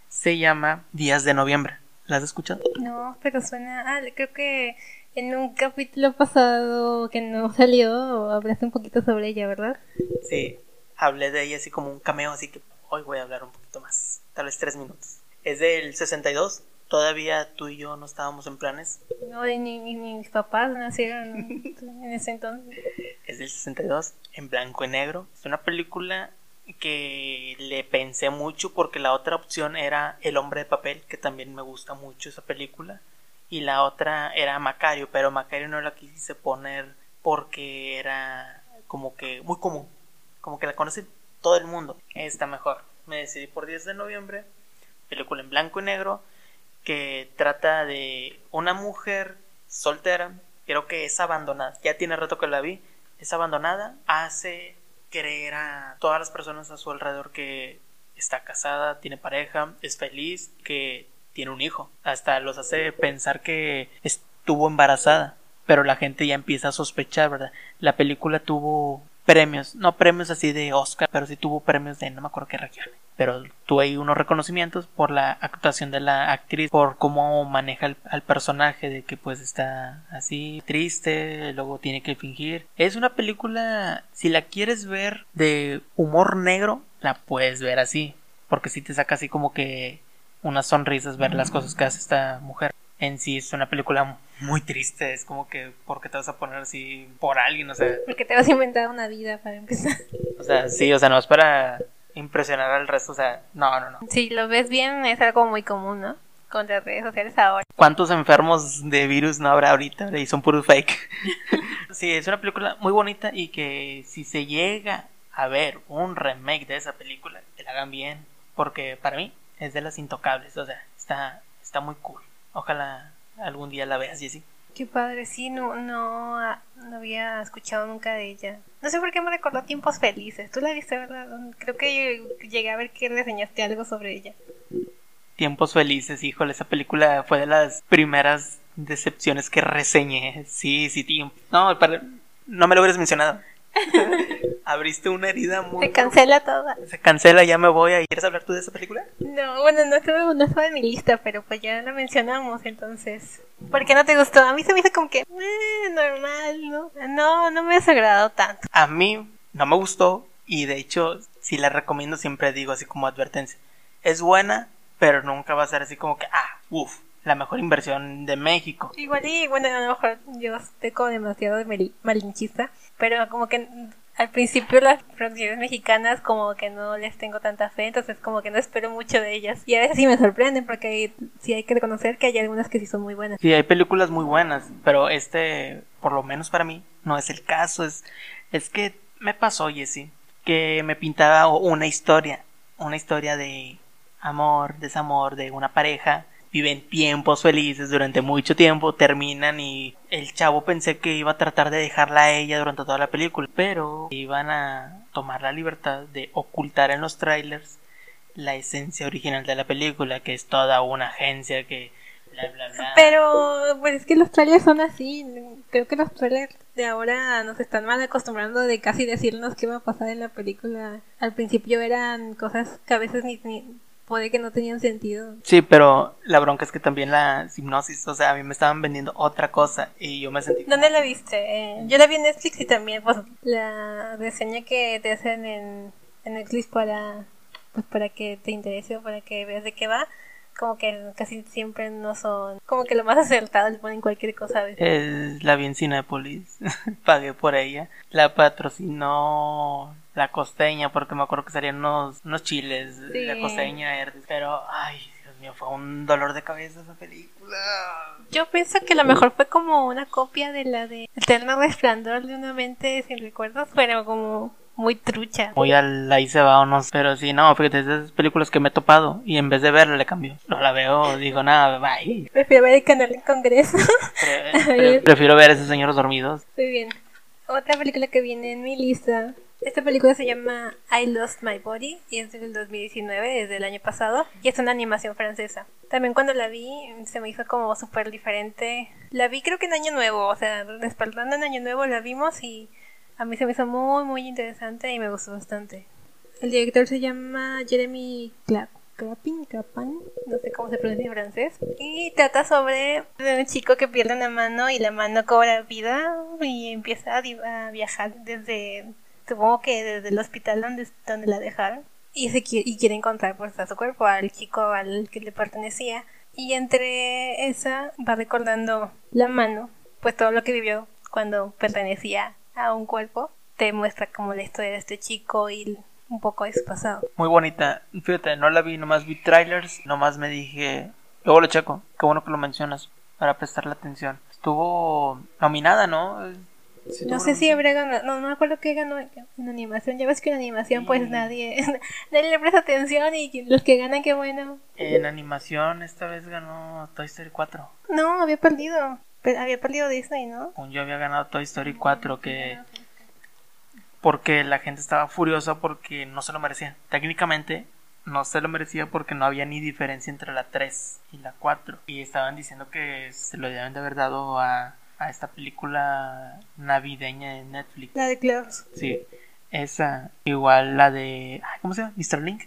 Se llama Días de Noviembre. ¿La has escuchado? No, pero suena. Ah, creo que en un capítulo pasado que no salió, hablaste un poquito sobre ella, ¿verdad? Sí, hablé de ella así como un cameo, así que hoy voy a hablar un poquito más, tal vez tres minutos es del 62. Todavía tú y yo no estábamos en planes. No, ni, ni, mis papás nacieron en ese entonces. Es del 62, en blanco y negro. Es una película que le pensé mucho porque la otra opción era El hombre de papel, que también me gusta mucho esa película. Y la otra era Macario, pero Macario no la quise poner porque era como que muy común. Como que la conoce todo el mundo. Está mejor. Me decidí por 10 de noviembre película en blanco y negro que trata de una mujer soltera, creo que es abandonada, ya tiene rato que la vi, es abandonada, hace creer a todas las personas a su alrededor que está casada, tiene pareja, es feliz, que tiene un hijo, hasta los hace pensar que estuvo embarazada, pero la gente ya empieza a sospechar, ¿verdad? La película tuvo premios, no premios así de Oscar, pero sí tuvo premios de no me acuerdo qué región. Pero tuve ahí unos reconocimientos por la actuación de la actriz, por cómo maneja al personaje, de que pues está así triste, luego tiene que fingir. Es una película, si la quieres ver de humor negro, la puedes ver así, porque si te saca así como que unas sonrisas ver las cosas que hace esta mujer en sí es una película muy triste. Es como que, ¿por qué te vas a poner así por alguien? O sea, porque te vas a inventar una vida para empezar. O sea, sí, o sea, no es para impresionar al resto. O sea, no, no, no. Si lo ves bien, es algo muy común, ¿no? Con las redes sociales ahora. ¿Cuántos enfermos de virus no habrá ahorita? Y son puros fake. sí, es una película muy bonita y que si se llega a ver un remake de esa película, que la hagan bien. Porque para mí es de las intocables. O sea, está, está muy cool. Ojalá algún día la veas, Jessie. Qué padre, sí, no, no, no había escuchado nunca de ella. No sé por qué me recordó Tiempos Felices. ¿Tú la viste, verdad? Creo que llegué a ver que reseñaste algo sobre ella. Tiempos Felices, híjole, esa película fue de las primeras decepciones que reseñé. Sí, sí, tiempo. No, no me lo hubieras mencionado. Abriste una herida muy. Se cancela toda. Se cancela, ya me voy. ¿Quieres hablar tú de esa película? No, bueno, no estaba, no en mi lista, pero pues ya la mencionamos, entonces. ¿Por qué no te gustó? A mí se me hizo como que. Eh, normal, ¿no? No, no me ha desagradado tanto. A mí no me gustó, y de hecho, si la recomiendo, siempre digo así como advertencia. Es buena, pero nunca va a ser así como que, ah, uff, la mejor inversión de México. Igual y bueno, a lo mejor yo estoy como demasiado malinchista, pero como que al principio las producciones mexicanas como que no les tengo tanta fe, entonces como que no espero mucho de ellas. Y a veces sí me sorprenden porque sí hay que reconocer que hay algunas que sí son muy buenas. Sí, hay películas muy buenas, pero este, por lo menos para mí, no es el caso. Es, es que me pasó, Jessy, que me pintaba una historia, una historia de amor, desamor, de una pareja viven tiempos felices durante mucho tiempo, terminan y el chavo pensé que iba a tratar de dejarla a ella durante toda la película, pero iban a tomar la libertad de ocultar en los trailers la esencia original de la película, que es toda una agencia que bla bla bla. Pero pues es que los trailers son así, creo que los trailers de ahora nos están mal acostumbrando de casi decirnos qué va a pasar en la película. Al principio eran cosas que a veces ni puede que no tenían sentido. Sí, pero la bronca es que también la hipnosis, o sea, a mí me estaban vendiendo otra cosa y yo me sentí... ¿Dónde la viste? Eh, yo la vi en Netflix y también, pues, la reseña que te hacen en, en Netflix para, pues, para que te interese o para que veas de qué va como que casi siempre no son como que lo más acertado le ponen cualquier cosa a veces. Es la bien Cinepolis, pagué por ella, la patrocinó la costeña porque me acuerdo que salían unos, unos chiles, la costeña, pero ay, Dios mío, fue un dolor de cabeza esa película. Yo pienso que lo mejor fue como una copia de la de Eterno Resplandor de una mente sin recuerdos, pero como muy trucha. Muy al ahí se va o no. Pero sí, no, fíjate, esas películas que me he topado y en vez de verla le cambio. No la veo, digo nada, bye. Prefiero ver el canal del Congreso. prefiero ver a esos señores dormidos. Muy bien. Otra película que viene en mi lista. Esta película se llama I Lost My Body y es del 2019, es del año pasado, y es una animación francesa. También cuando la vi se me hizo como súper diferente. La vi creo que en Año Nuevo, o sea, despertando en Año Nuevo la vimos y a mí se me hizo muy, muy interesante y me gustó bastante. El director se llama Jeremy Clappin, Clapin, no sé cómo se pronuncia en francés. Y trata sobre un chico que pierde una mano y la mano cobra vida y empieza a viajar desde, supongo que desde el hospital donde, donde la dejaron. Y, se quiere, y quiere encontrar pues, a su cuerpo, al chico al que le pertenecía. Y entre esa va recordando la mano, pues todo lo que vivió cuando pertenecía a un cuerpo, te muestra como la historia de este chico y un poco de su pasado. Muy bonita. Fíjate, no la vi, nomás vi trailers, nomás me dije, luego lo checo, qué bueno que lo mencionas para prestarle atención. Estuvo nominada, ¿no? No sé si habrá ganado, no, no me acuerdo qué ganó en animación. Ya ves que en animación, pues nadie, nadie le presta atención y los que ganan, qué bueno. En animación, esta vez ganó Toy Story 4. No, había perdido había perdido Disney, ¿no? Yo había ganado Toy Story 4 que... Porque la gente estaba furiosa porque no se lo merecía. Técnicamente no se lo merecía porque no había ni diferencia entre la 3 y la 4. Y estaban diciendo que se lo deben de haber dado a, a esta película navideña de Netflix. La de Klaus. Sí, esa. Igual la de... ¿Cómo se llama? ¿Mr. Link?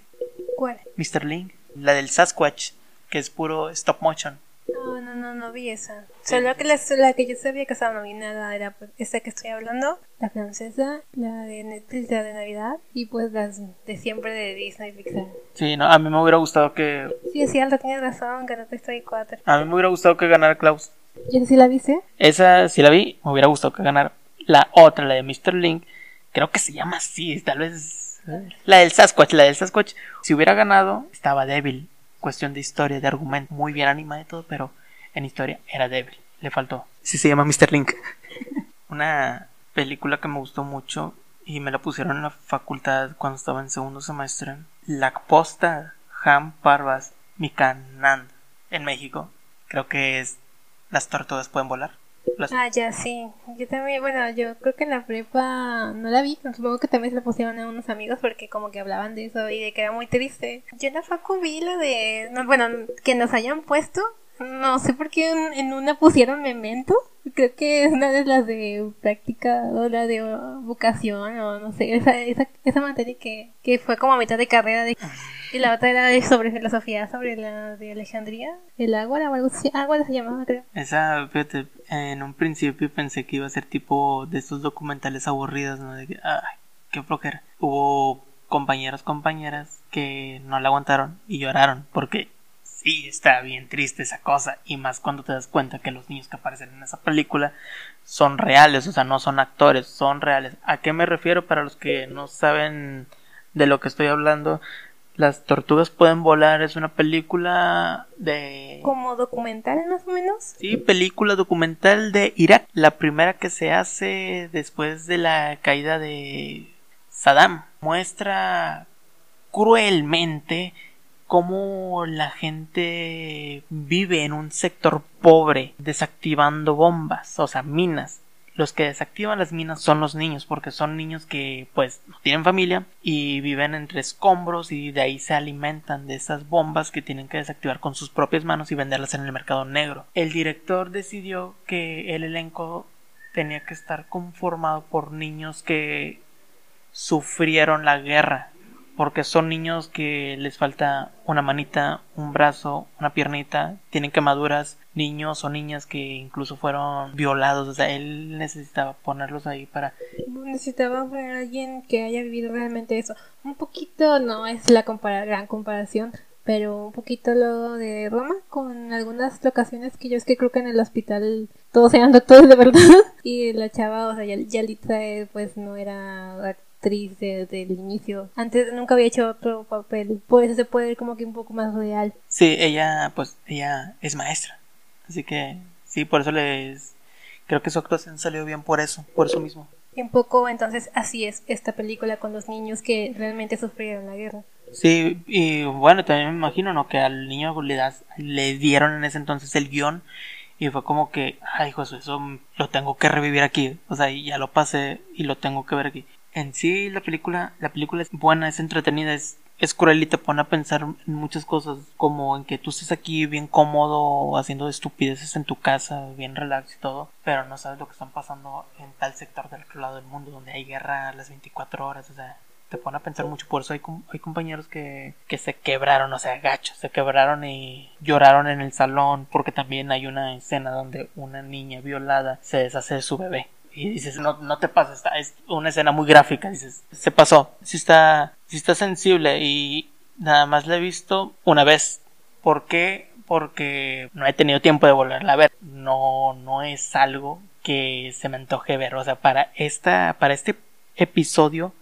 ¿Cuál? Mr. Link. La del Sasquatch, que es puro stop motion. No, no, no, no vi esa. Solo que la, la, que yo sabía que estaba nominada era pues, esta que estoy hablando, la francesa, la de Netflix, la de Navidad, y pues las de siempre de Disney Pixar. Sí, no, a mí me hubiera gustado que... Sí, es cierto, tienes razón, Toy Story 4. A mí me hubiera gustado que ganara Klaus. ¿Y sí la viste? Esa sí la vi, me hubiera gustado que ganara. La otra, la de Mr. Link, creo que se llama así, tal vez... La del Sasquatch, la del Sasquatch, si hubiera ganado, estaba débil cuestión de historia, de argumento, muy bien animada y todo, pero en historia era débil, le faltó. Sí se llama Mr. Link. Una película que me gustó mucho y me la pusieron en la facultad cuando estaba en segundo semestre. La posta Ham Parvas Mikanand en México. Creo que es Las tortugas pueden volar. Ah, ya, sí. Yo también, bueno, yo creo que en la prepa no la vi, supongo que también se la pusieron a unos amigos porque como que hablaban de eso y de que era muy triste. Yo en la facu vi la de, bueno, que nos hayan puesto, no sé por qué en, una pusieron Memento. Creo que es una de las de práctica o la de vocación o no sé, esa, esa, esa materia que, que fue como a mitad de carrera de... Y la otra era sobre filosofía, sobre la de Alejandría, el agua, o algo así, agua se llamaba, creo. Esa, fíjate, en un principio pensé que iba a ser tipo de estos documentales aburridos, ¿no? De que, ay, qué flojera. Hubo compañeros, compañeras que no la aguantaron y lloraron porque sí está bien triste esa cosa y más cuando te das cuenta que los niños que aparecen en esa película son reales, o sea, no son actores, son reales. ¿A qué me refiero para los que no saben de lo que estoy hablando? Las tortugas pueden volar es una película de... Como documental más o menos. Sí, película documental de Irak. La primera que se hace después de la caída de Saddam. Muestra cruelmente cómo la gente vive en un sector pobre desactivando bombas, o sea, minas los que desactivan las minas son los niños, porque son niños que pues no tienen familia y viven entre escombros y de ahí se alimentan de esas bombas que tienen que desactivar con sus propias manos y venderlas en el mercado negro. El director decidió que el elenco tenía que estar conformado por niños que sufrieron la guerra porque son niños que les falta una manita, un brazo, una piernita, tienen quemaduras, niños o niñas que incluso fueron violados, o sea, él necesitaba ponerlos ahí para... Necesitaba ver a alguien que haya vivido realmente eso. Un poquito no es la gran comparación, pero un poquito lo de Roma con algunas locaciones que yo es que creo que en el hospital todos eran doctores de verdad y la chava, o sea, Yalitza pues no era actriz desde el inicio. Antes nunca había hecho otro papel, por eso se puede ver como que un poco más real. Sí, ella pues ella es maestra. Así que sí, por eso les creo que su actuación salió bien por eso, por eso mismo. Y un poco entonces así es esta película con los niños que realmente sufrieron la guerra. Sí, y bueno, también me imagino, ¿no? Que al niño le, das, le dieron en ese entonces el guion y fue como que, ay, hijo, eso lo tengo que revivir aquí. O sea, ya lo pasé y lo tengo que ver aquí. En sí, la película, la película es buena, es entretenida, es, es cruel y te pone a pensar en muchas cosas, como en que tú estés aquí bien cómodo haciendo estupideces en tu casa, bien relax y todo, pero no sabes lo que están pasando en tal sector del otro lado del mundo, donde hay guerra a las 24 horas, o sea, te pone a pensar mucho. Por eso hay, hay compañeros que, que se quebraron, o sea, gachos, se quebraron y lloraron en el salón, porque también hay una escena donde una niña violada se deshace de su bebé. Y dices, no, no te pasa, es una escena muy gráfica, dices, se pasó, si está, si está sensible y nada más la he visto una vez. ¿Por qué? Porque no he tenido tiempo de volverla a ver. No, no es algo que se me antoje ver. O sea, para esta, para este episodio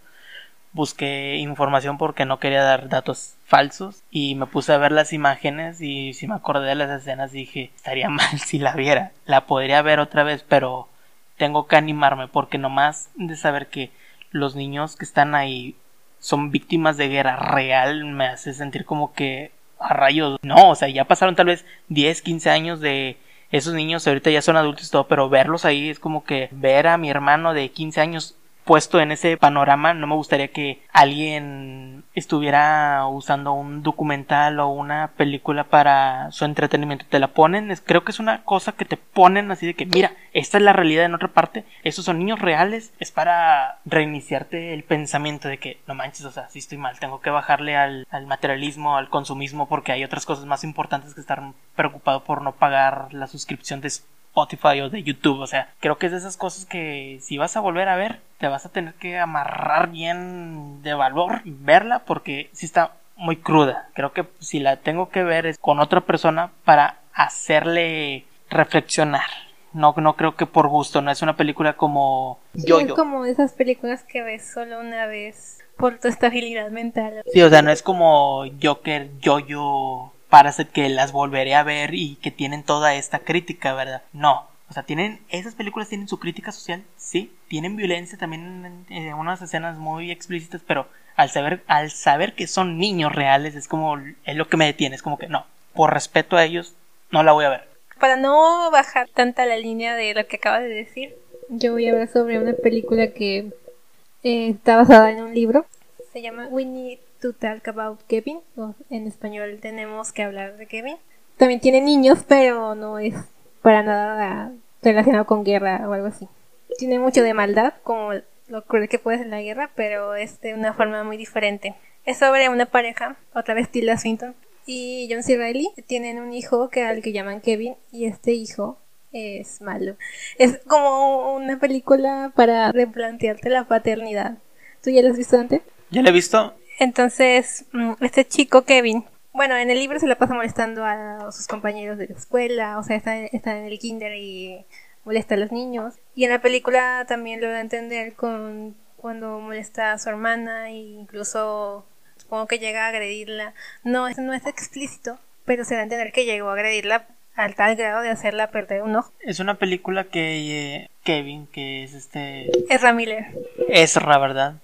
busqué información porque no quería dar datos falsos y me puse a ver las imágenes y si me acordé de las escenas dije estaría mal si la viera la podría ver otra vez pero tengo que animarme porque nomás de saber que los niños que están ahí son víctimas de guerra real me hace sentir como que a rayos. No o sea ya pasaron tal vez 10 15 años de esos niños ahorita ya son adultos y todo pero verlos ahí es como que ver a mi hermano de 15 años puesto en ese panorama, no me gustaría que alguien estuviera usando un documental o una película para su entretenimiento. Te la ponen, creo que es una cosa que te ponen así de que, mira, esta es la realidad en otra parte, estos son niños reales, es para reiniciarte el pensamiento de que, no manches, o sea, si estoy mal, tengo que bajarle al, al materialismo, al consumismo, porque hay otras cosas más importantes que estar preocupado por no pagar la suscripción de Spotify o de YouTube. O sea, creo que es de esas cosas que si vas a volver a ver, te vas a tener que amarrar bien de valor, verla, porque si está muy cruda. Creo que si la tengo que ver es con otra persona para hacerle reflexionar. No, no creo que por gusto, no es una película como yo, Es como esas películas que ves solo una vez por tu estabilidad mental. Sí, o sea, no es como Joker, yo-yo Parasite que las volveré a ver y que tienen toda esta crítica, ¿verdad? No. O sea, tienen, esas películas tienen su crítica social, sí, tienen violencia también en, unas escenas muy explícitas, pero al saber, al saber que son niños reales es como, es lo que me detiene, es como que no, por respeto a ellos, no la voy a ver. Para no bajar tanta la línea de lo que acabas de decir, yo voy a hablar sobre una película que eh, está basada en un libro, se llama Winnie to talk about Kevin. en español tenemos que hablar de Kevin. También tiene niños, pero no es para nada relacionado con guerra o algo así. Tiene mucho de maldad, como lo cruel que puede ser la guerra, pero es de una forma muy diferente. Es sobre una pareja, otra vez Tilda Swinton y John C. Reilly. Tienen un hijo que al que llaman Kevin y este hijo es malo. Es como una película para replantearte la paternidad. ¿Tú ya la has visto antes? Ya la he visto entonces, mm, este chico Kevin, bueno, en el libro se le pasa molestando a sus compañeros de la escuela, o sea, está, está en el kinder y molesta a los niños. Y en la película también lo da a entender con cuando molesta a su hermana e incluso supongo que llega a agredirla. No, no es explícito, pero se da a entender que llegó a agredirla al tal grado de hacerla perder un ojo. Es una película que eh, Kevin, que es este... Ezra Miller. Ezra, ¿verdad?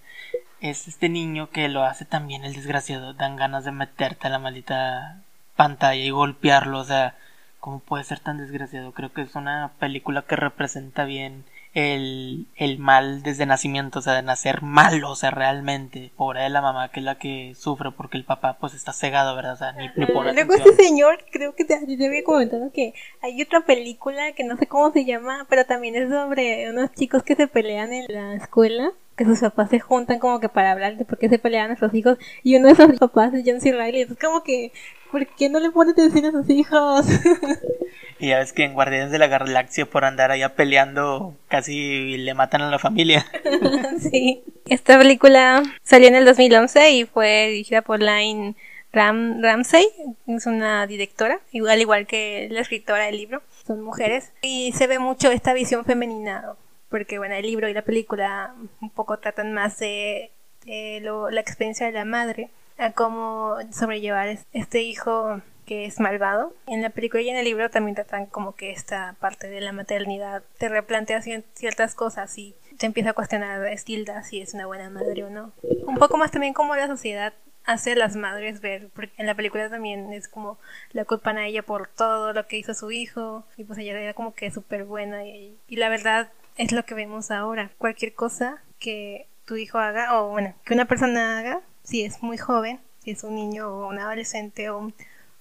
Es este niño que lo hace también el desgraciado. Dan ganas de meterte a la maldita pantalla y golpearlo. O sea, ¿cómo puede ser tan desgraciado? Creo que es una película que representa bien el, el mal desde nacimiento, o sea, de nacer malo, o sea, realmente. Pobre de la mamá, que es la que sufre porque el papá, pues, está cegado, ¿verdad? O sea, ni, ni por Luego este señor, creo que te, te, había comentado que hay otra película que no sé cómo se llama, pero también es sobre unos chicos que se pelean en la escuela que sus papás se juntan como que para hablar de por qué se peleaban a sus hijos y uno de esos papás es John C. Reilly. Es como que, ¿por qué no le pone atención a sus hijos? y ya ves que en Guardianes de la Galaxia por andar allá peleando casi le matan a la familia. sí. Esta película salió en el 2011 y fue dirigida por Line Ram Ramsey, es una directora, igual igual que la escritora del libro, son mujeres y se ve mucho esta visión femenina porque bueno, el libro y la película un poco tratan más de, la experiencia de la madre, a cómo sobrellevar este hijo que es malvado. En la película y en el libro también tratan como que esta parte de la maternidad te replantea ciertas cosas y te empieza a cuestionar Estilda si es una buena madre o no. Un poco más también como la sociedad hace a las madres ver, porque en la película también es como la culpan a ella por todo lo que hizo su hijo y pues ella era como que súper buena y, y la verdad es lo que vemos ahora. Cualquier cosa que tu hijo haga, o bueno, que una persona haga, si es muy joven, si es un niño o un adolescente o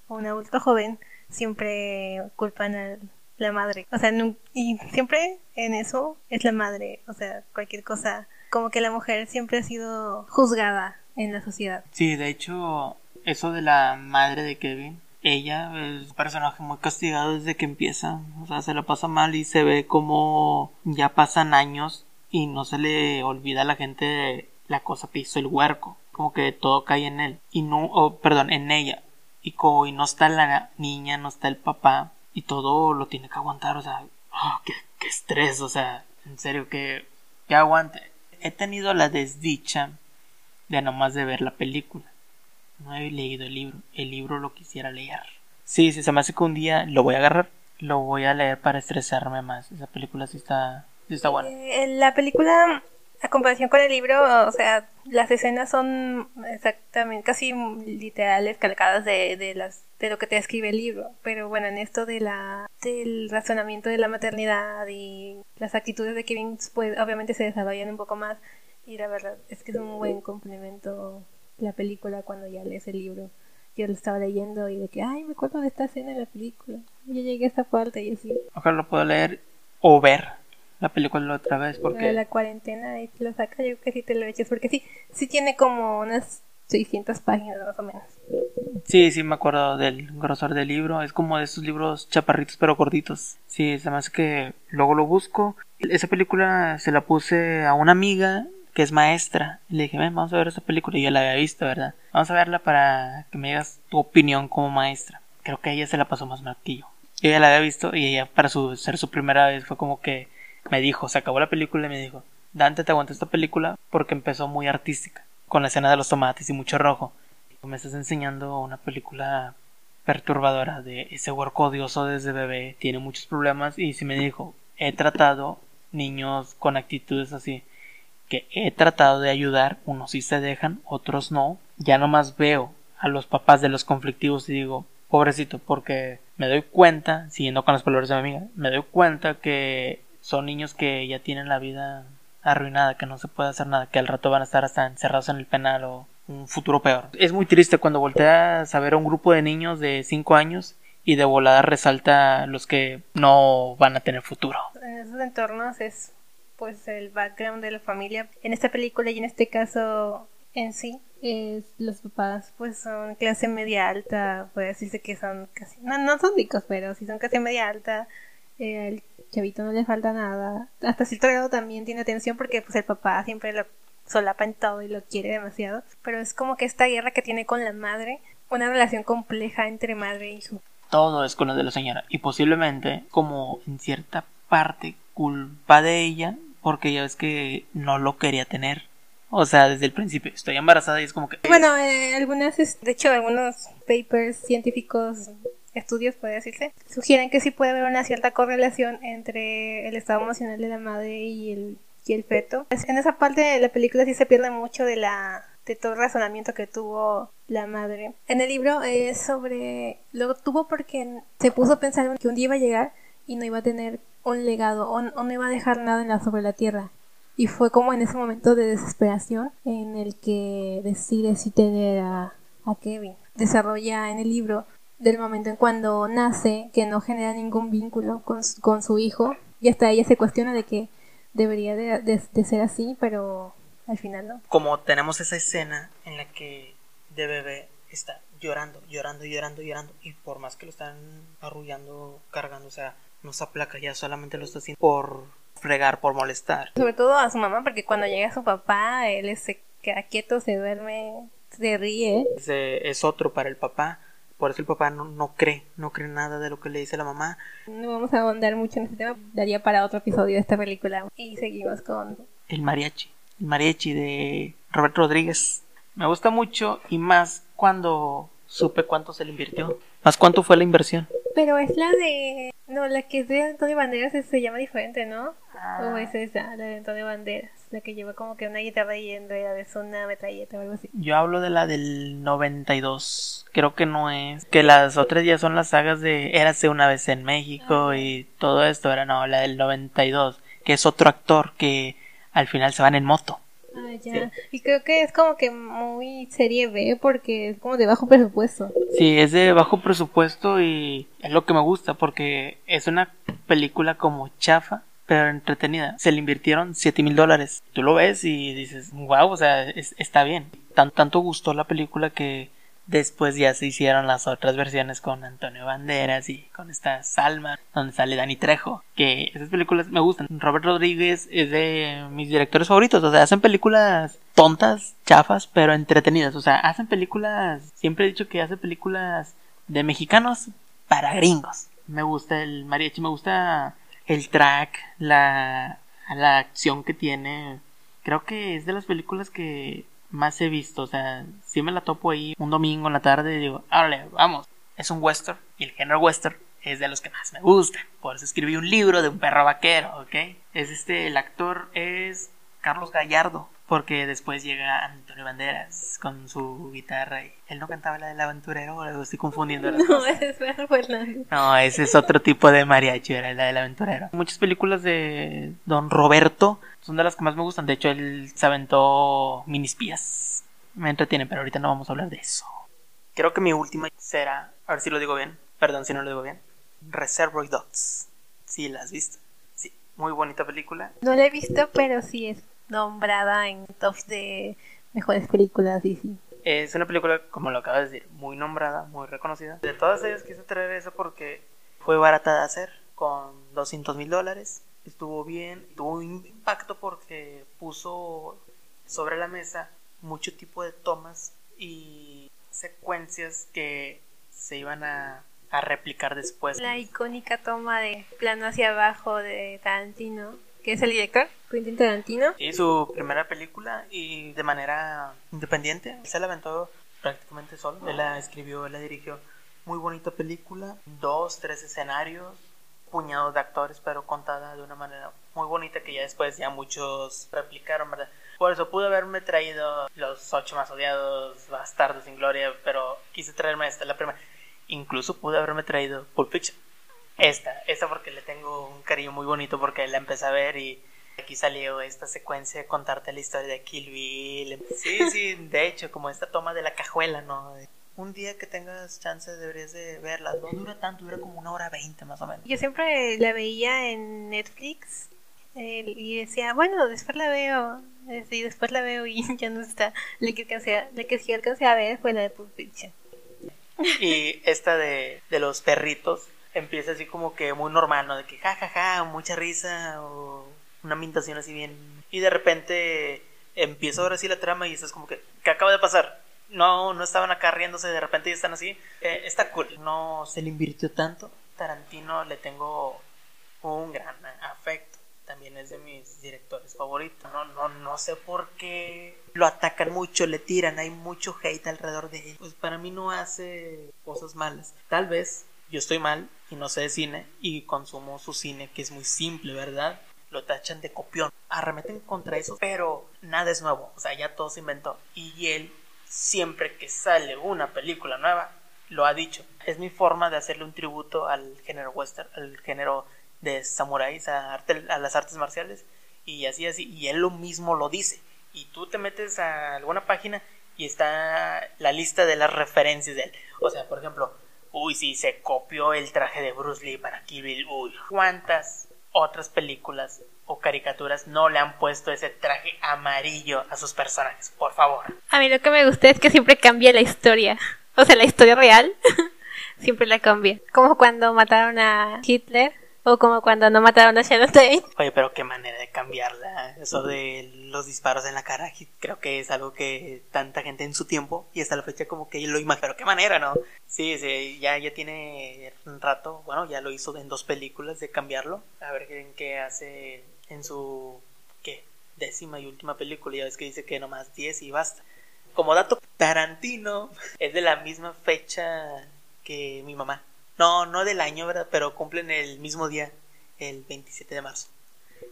un, adulto joven, siempre culpan a la madre. O sea, y siempre en eso es la madre. O sea, cualquier cosa, como que la mujer siempre ha sido juzgada en la sociedad. Sí, de hecho, eso de la madre de Kevin ella es un personaje muy castigado desde que empieza. O sea, se la pasa mal y se ve como ya pasan años y no se le olvida a la gente la cosa que hizo el huerco. Como que todo cae en él. Y no, oh, perdón, en ella. Y como y no está la niña, no está el papá. Y todo lo tiene que aguantar. O sea, oh, qué, qué estrés. O sea, en serio, que, que aguante. He tenido la desdicha de nomás de ver la película no he leído el libro. El libro lo quisiera leer. Sí, si se me hace que un día lo voy a agarrar. Lo voy a leer para estresarme más. Esa película sí está, sí está buena. Eh, la película, a comparación con el libro, o sea, las escenas son exactamente, casi literales, calcadas de, de, las, de lo que te escribe el libro. Pero bueno, en esto de la, del razonamiento de la maternidad y las actitudes de Kevin, pues obviamente se desarrollan un poco más. Y la verdad es que es un buen complemento la película cuando ya lees el libro. Yo lo estaba leyendo y de que, ay, me acuerdo de esta escena en la película. Yo llegué a esta parte y así. Ojalá lo puedo leer o ver la película otra vez porque... De la cuarentena y te lo saca, yo que sí te lo eches porque sí, sí tiene como unas 600 páginas más o menos. Sí, sí me acuerdo del grosor del libro. Es como de esos libros chaparritos pero gorditos. Sí, además que luego lo busco. Esa película se la puse a una amiga que es maestra. Le dije, ven, vamos a ver esa película. Y yo la había visto, ¿verdad? Vamos a verla para que me digas tu opinión como maestra. Creo que ella se la pasó más mal que yo. Ella la había visto y ella, para su, ser su primera vez, fue como que me dijo, se acabó la película y me dijo, Dante, te aguanto esta película porque empezó muy artística, con la escena de los tomates y mucho rojo. Me estás enseñando una película perturbadora de ese huerco odioso desde bebé, tiene muchos problemas y si me dijo, he tratado niños con actitudes así he tratado de ayudar, unos sí se dejan, otros no. Ya nomás veo a los papás de los conflictivos y digo, pobrecito, porque me doy cuenta, siguiendo con las palabras de mi amiga, me doy cuenta que son niños que ya tienen la vida arruinada, que no se puede hacer nada, que al rato van a estar hasta encerrados en el penal o un futuro peor. Es muy triste cuando volteas a ver a un grupo de niños de 5 años y de volada resalta los que no van a tener futuro. En esos entornos es pues el background de la familia. En esta película y en este caso en sí, es, los papás pues son clase media alta, puede decirse que son casi, no, no son ricos, pero si son clase media alta, eh, el chavito no le falta nada. Hasta cierto grado también tiene atención porque pues el papá siempre lo solapa en todo y lo quiere demasiado. Pero es como que esta guerra que tiene con la madre, una relación compleja entre madre e hijo. Todo es con la de la señora y posiblemente como en cierta parte culpa de ella porque ya ves que no lo quería tener. O sea, desde el principio estoy embarazada y es como que... Bueno, eh, algunas, de hecho, algunos papers científicos, estudios, puede decirse, sugieren que sí puede haber una cierta correlación entre el estado emocional de la madre y el, y el feto. En esa parte de la película sí se pierde mucho de la de todo el razonamiento que tuvo la madre. En el libro es sobre... Lo tuvo porque se puso a pensar que un día iba a llegar y no iba a tener un legado o, no iba a dejar nada en la, sobre la tierra. Y fue como en ese momento de desesperación en el que decide si tener a, a Kevin. Desarrolla en el libro del momento en cuando nace que no genera ningún vínculo con, con su hijo y hasta ella se cuestiona de que debería de, de, ser así, pero al final no. Como tenemos esa escena en la que de bebé está llorando, llorando, llorando, llorando. Y por más que lo están arrullando, cargando, o sea, no se aplaca ya, solamente lo está haciendo por fregar, por molestar. Sobre todo a su mamá, porque cuando llega su papá, él se queda quieto, se duerme, se ríe. Es otro para el papá. Por eso el papá no, no cree, no cree nada de lo que le dice la mamá. No vamos a ahondar mucho en este tema, daría para otro episodio de esta película. Y seguimos con... El mariachi, el mariachi de Robert Rodríguez. Me gusta mucho y más cuando supe cuánto se le invirtió. Más cuánto fue la inversión. Pero es la de... No, la que es de Antonio Banderas se llama diferente, ¿no? ¿O es esa, la de Antonio Banderas? La que lleva como que una guitarra y en realidad es una metralleta o algo así. Yo hablo de la del 92. Creo que no es. Que las otras ya son las sagas de Érase una vez en México y todo esto. Era no, la del 92. Que es otro actor que al final se van en moto. Ah, ya. Y creo que es como que muy serie B porque es como de bajo presupuesto. Sí, es de bajo presupuesto y es lo que me gusta porque es una película como chafa, pero entretenida. Se le invirtieron 7 mil dólares. Tú lo ves y dices, wow, o sea, es- está bien. Tan, tanto gustó la película que después ya se hicieron las otras versiones con Antonio Banderas y con esta Salma, donde sale Dani Trejo. Que esas películas me gustan. Robert Rodríguez es de mis directores favoritos. O sea, hacen películas tontas, chafas, pero entretenidas. O sea, hacen películas. Siempre he dicho que hace películas de mexicanos para gringos. Me gusta el mariachi, me gusta el track, la, la acción que tiene. Creo que es de las películas que más he visto. O sea, si me la topo ahí un domingo en la tarde digo, órale, vamos. Es un western y el género western es de los que más me gusta. Por eso escribí un libro de un perro vaquero, ¿ok? Es este, el actor es Carlos Gallardo. Porque después llega Antonio Banderas con su guitarra y él no cantaba la del aventurero, o lo estoy confundiendo las No, cosas. ese es. No, ese es otro tipo de mariachi, era la del aventurero. Muchas películas de Don Roberto son de las que más me gustan. De hecho, él se aventó minispías. Me entretiene, pero ahorita no vamos a hablar de eso. Creo que mi última será, a ver si lo digo bien, perdón si no lo digo bien, Reservoir Dogs. Sí, la has visto. Sí, muy bonita película. No la he visto, pero sí es nombrada en tops de mejores películas sí. Es una película, como lo acabas de decir, muy nombrada, muy reconocida. De todas ellas quise traer esa porque fue barata de hacer, con 200 mil dólares. Estuvo bien, tuvo un impacto porque puso sobre la mesa mucho tipo de tomas y secuencias que se iban a, a replicar después. La icónica toma de plano hacia abajo de Tarantino, que es el director, Quentin Tarantino. Sí, su primera película y de manera independiente. Se la aventó prácticamente solo. Él la escribió, él la dirigió. Muy bonita película. Dos, tres escenarios. Puñados de actores, pero contada de una manera muy bonita que ya después ya muchos replicaron, ¿verdad? Por eso pude haberme traído los ocho más odiados, Bastardos sin Gloria, pero quise traerme esta, la primera. Incluso pude haberme traído Pulp Fiction. Esta, esta porque le tengo un cariño muy bonito porque la empecé a ver y aquí salió esta secuencia de contarte la historia de Kill Bill. Sí, sí, de hecho, como esta toma de la cajuela, ¿no? Un día que tengas chance deberías de verla. No dura tanto, dura como una hora veinte más o menos. Yo siempre la veía en Netflix eh, y decía, bueno, después la veo. Sí, después la veo y ya no está. La que, alcancé a- la que sí alcancé a ver fue la de Pulp Fiction. Y esta de, de los perritos empieza así como que muy normal, ¿no? De que ja, ja, ja, mucha risa o una ambientación así bien. Y de repente empieza ahora sí la trama y estás como que, ¿qué acaba de pasar? No, no estaban acá riéndose, de repente ya están así. Eh, está cool. No se le invirtió tanto. Tarantino le tengo un gran afecto. También es de mis directores favoritos. No, no, no sé por qué lo atacan mucho, le tiran, hay mucho hate alrededor de él. Pues para mí no hace cosas malas. Tal vez yo estoy mal y no sé de cine y consumo su cine que es muy simple, ¿verdad? Lo tachan de copión. Arremeten contra eso, pero nada es nuevo. O sea, ya todo se inventó. Y él, siempre que sale una película nueva, lo ha dicho. Es mi forma de hacerle un tributo al género western, al género de samuráis, a, arte- a las artes marciales. Y así, así. Y él lo mismo lo dice. Y tú te metes a alguna página y está la lista de las referencias de él. O sea, por ejemplo, uy, sí, se copió el traje de Bruce Lee para Kill. Uy, ¿cuántas otras películas o caricaturas no le han puesto ese traje amarillo a sus personajes, por favor. A mí lo que me gusta es que siempre cambia la historia. O sea, la historia real siempre la cambia. Como cuando mataron a Hitler o como cuando no mataron a Sharon Tate. Oye, pero qué manera de cambiarla. Eso de los disparos en la cara, creo que es algo que tanta gente en su tiempo y hasta la fecha como que lo imagino. Pero qué manera, ¿no? Sí, sí, ya, ya tiene un rato. Bueno, ya lo hizo en dos películas de cambiarlo. A ver qué hace en su, ¿qué? Décima y última película. Ya ves que dice que nomás 10 y basta. Como dato, Tarantino es de la misma fecha que mi mamá. No, no del año, ¿verdad? Pero cumplen el mismo día, el 27 de marzo.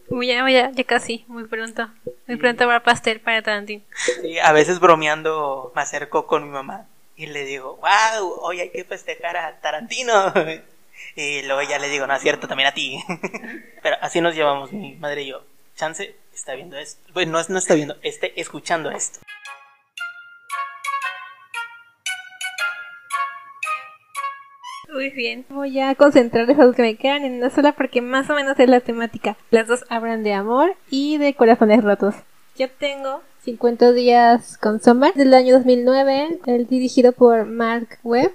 Muy ya, ya, ya casi, muy pronto. Muy pronto habrá pastel para Tarantino. Sí, a veces bromeando me acerco con mi mamá y le digo, wow, hoy hay que festejar a Tarantino. Y luego ya le digo, no es cierto, también a ti. Pero así nos llevamos mi madre y yo. Chance está viendo esto. Bueno, no, no está viendo, esté escuchando esto. Muy bien. Voy a concentrar esos que me quedan en una sola porque más o menos es la temática. Las dos hablan de amor y de corazones rotos. Yo tengo 50 días con Summer del año 2009, el dirigido por Mark Webb.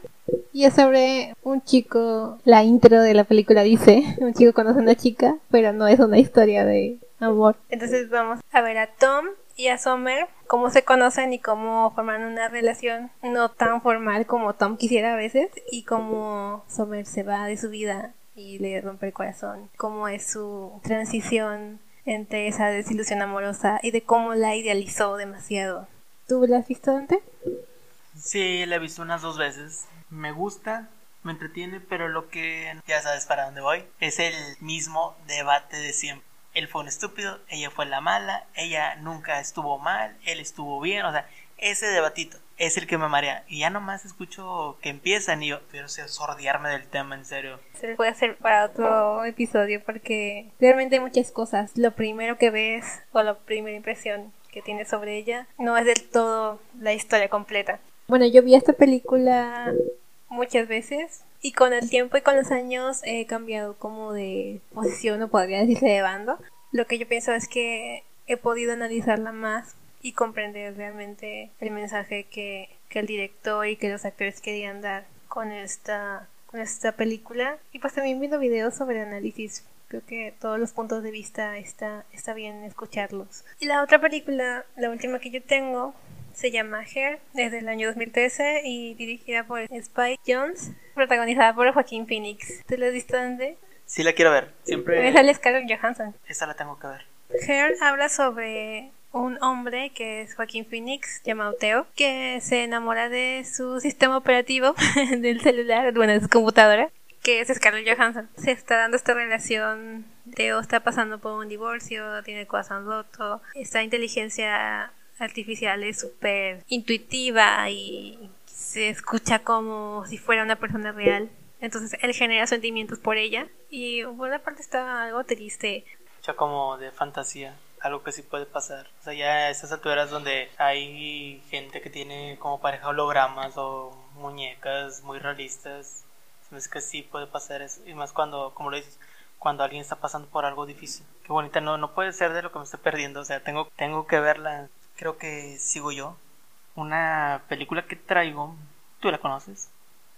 Y es sobre un chico, la intro de la película dice, un chico conoce a una chica, pero no es una historia de amor. Entonces vamos a ver a Tom y a Summer cómo se conocen y cómo forman una relación no tan formal como Tom quisiera a veces y cómo Summer se va de su vida y le rompe el corazón, cómo es su transición entre esa desilusión amorosa y de cómo la idealizó demasiado. ¿Tú la has visto antes? Sí, la he visto unas dos veces. Me gusta, me entretiene, pero lo que ya sabes para dónde voy es el mismo debate de siempre él fue un estúpido, ella fue la mala, ella nunca estuvo mal, él estuvo bien, o sea, ese debatito es el que me marea. Y ya nomás escucho que empiezan y yo quiero sordearme del tema, en serio. Se puede hacer para otro episodio porque realmente hay muchas cosas. Lo primero que ves o la primera impresión que tienes sobre ella no es del todo la historia completa. Bueno, yo vi esta película muchas veces y con el tiempo y con los años he cambiado como de posición o podría decirse de bando. Lo que yo pienso es que he podido analizarla más y comprender realmente el mensaje que, que el director y que los actores querían dar con esta, con esta película. Y pues también viendo videos sobre análisis. Creo que todos los puntos de vista está, está bien escucharlos. Y la otra película, la última que yo tengo, se llama Hair, desde el año 2013 y dirigida por Spike Jones, protagonizada por Joaquín Phoenix. ¿Te has visto antes? Sí, la quiero ver. Siempre. Es la Scarlett Johansson. Esa la tengo que ver. Hair habla sobre un hombre que es Joaquín Phoenix, llamado Teo, que se enamora de su sistema operativo del celular, bueno, de su computadora, que es Scarlett Johansson. Se está dando esta relación. Teo está pasando por un divorcio, tiene el corazón roto. Esta inteligencia artificial es súper intuitiva y se escucha como si fuera una persona real. Entonces él genera sentimientos por ella y una parte está algo triste. Ya como de fantasía, algo que sí puede pasar. O sea, ya a esas alturas donde hay gente que tiene como pareja hologramas o muñecas muy realistas, es que sí puede pasar eso. Y más cuando, como lo dices, cuando alguien está pasando por algo difícil. Qué bonita, no, no puede ser de lo que me estoy perdiendo. O sea, tengo, tengo que verla creo que sigo yo. Una película que traigo, tú la conoces,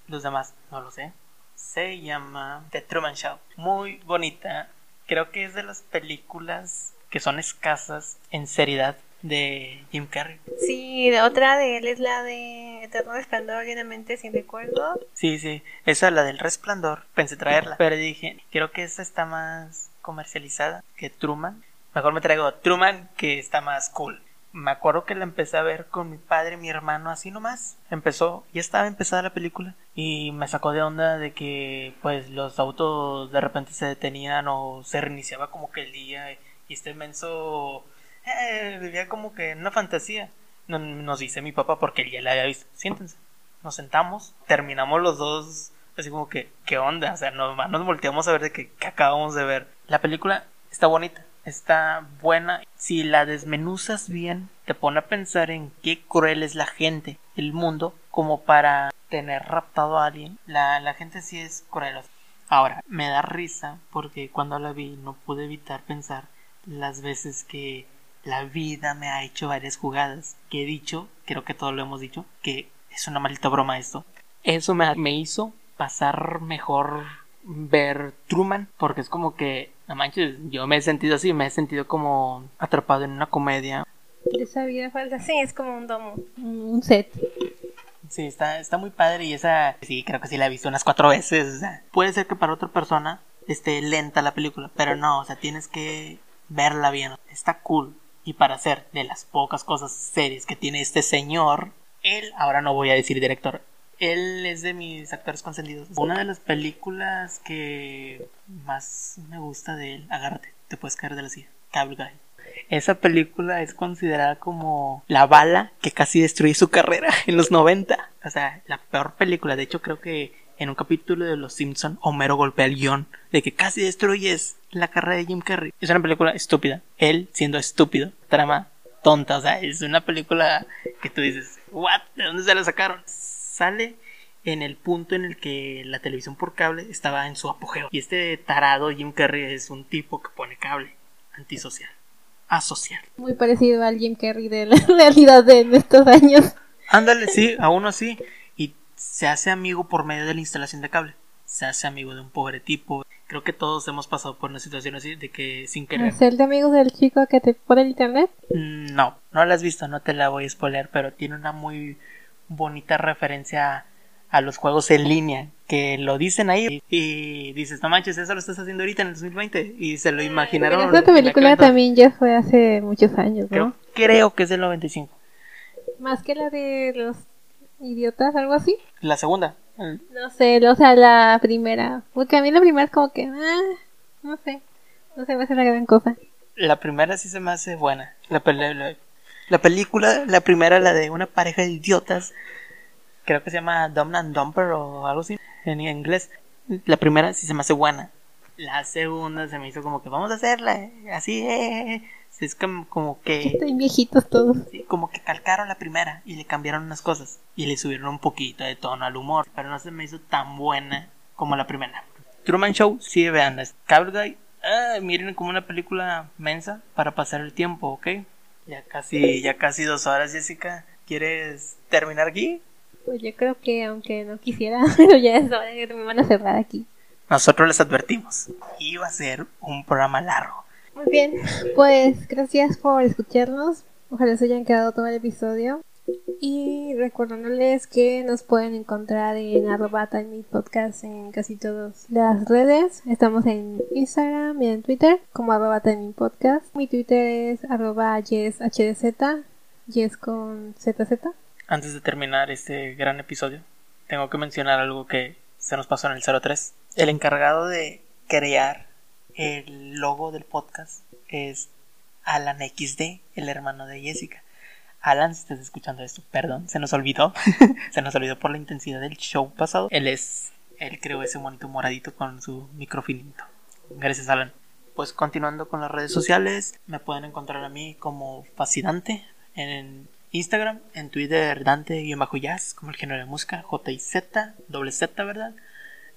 los demás no lo sé. Se llama The Truman Show. Muy bonita. Creo que es de las películas que son escasas en seriedad de Jim Carrey. Sí, otra de él es la de Eterno Resplandor, llenamente sin recuerdo. Sí, sí, esa la del Resplandor, pensé traerla, pero dije, creo que esa está más comercializada que Truman. Mejor me traigo Truman, que está más cool me acuerdo que la empecé a ver con mi padre y mi hermano así nomás. Empezó, ya estaba empezada la película y me sacó de onda de que pues los autos de repente se detenían o se reiniciaba como que el día y este menso eh, vivía como que en una fantasía. Nos dice mi papá porque él ya la había visto. Siéntense. Nos sentamos, terminamos los dos así como que, ¿qué onda? O sea, nomás nos volteamos a ver de que, que acabamos de ver. La película está bonita está buena. Si la desmenuzas bien, te pone a pensar en qué cruel es la gente, el mundo, como para tener raptado a alguien. La, la gente sí es cruel. Ahora, me da risa porque cuando la vi no pude evitar pensar las veces que la vida me ha hecho varias jugadas que he dicho, creo que todos lo hemos dicho, que es una maldita broma esto. Eso me, me hizo pasar mejor ver Truman porque es como que, no manches, yo me he sentido así, me he sentido como atrapado en una comedia. Esa vida falsa, sí, es como un domo, un set. Sí, está, está muy padre y esa, sí, creo que sí la he visto unas cuatro veces. O sea, puede ser que para otra persona esté lenta la película, pero no, o sea, tienes que verla bien. Está cool. Y para hacer de las pocas cosas series que tiene este señor, él, ahora no voy a decir director, él es de mis actores consentidos. Una de las películas que más me gusta de él, agárrate, te puedes caer de la silla, Cable Guy. Esa película es considerada como la bala que casi destruye su carrera en los 90. O sea, la peor película. De hecho, creo que en un capítulo de Los Simpson, Homero golpea el guion de que casi destruyes la carrera de Jim Carrey. Es una película estúpida. Él siendo estúpido. Trama tonta. O sea, es una película que tú dices, ¿what? ¿De dónde se la sacaron? Sale en el punto en el que la televisión por cable estaba en su apogeo. Y este tarado Jim Carrey es un tipo que pone cable antisocial asocial. Muy parecido al Jim Carrey de la realidad de estos años. Ándale, sí, a uno sí. Y se hace amigo por medio de la instalación de cable. Se hace amigo de un pobre tipo. Creo que todos hemos pasado por una situación así de que sin querer. ¿Es el de amigos del chico que te pone el internet? Mm, no, no la has visto, no te la voy a spoiler, pero tiene una muy bonita referencia a los juegos en línea que lo dicen ahí y, dices, no manches, eso lo estás haciendo ahorita en el 2020 y se lo imaginaron. esta película también ya fue hace muchos años, ¿no? Creo, que es del 95. Más que la de los idiotas, algo así. La segunda. No sé, o sea, la primera. Porque a mí la primera es como que, ah, no sé, no se me hace la gran cosa. La primera sí se me hace buena. La, la, la película, la primera, la de una pareja de idiotas creo que se llama Dumb and Dumper o algo así en inglés. La primera sí se me hace buena. La segunda se me hizo como que vamos a hacerla así, eh, es como, que... Están viejitos todos. como que calcaron la primera y le cambiaron unas cosas y le subieron un poquito de tono al humor, pero no se me hizo tan buena como la primera. Truman Show, sí, vean, Cable Guy, ah, miren como una película mensa para pasar el tiempo, ¿ok? Ya casi, ya casi dos horas, Jessica. ¿Quieres terminar aquí? Pues yo creo que aunque no quisiera, pero ya es hora de que me van a cerrar aquí. Nosotros les advertimos, iba a ser un programa largo. Muy bien, pues gracias por escucharnos. Ojalá se hayan quedado todo el episodio. Y recordándoles que nos pueden encontrar en arroba podcast en casi todas las redes. Estamos en Instagram y en Twitter como arroba podcast. Mi Twitter es arroba yeshdz, yes con zz. Antes de terminar este gran episodio, tengo que mencionar algo que se nos pasó en el 03. El encargado de crear el logo del podcast es Alan XD, el hermano de Jessica. Alan, si estás escuchando esto, perdón, se nos olvidó. se nos olvidó por la intensidad del show pasado. Él es, él creó ese monito moradito con su microfinito. Gracias, Alan. Pues continuando con las redes sociales, me pueden encontrar a mí como fascinante en Instagram, en Twitter, Dante-Jazz, como el género de música, J-I-Z, doble Z, ¿verdad?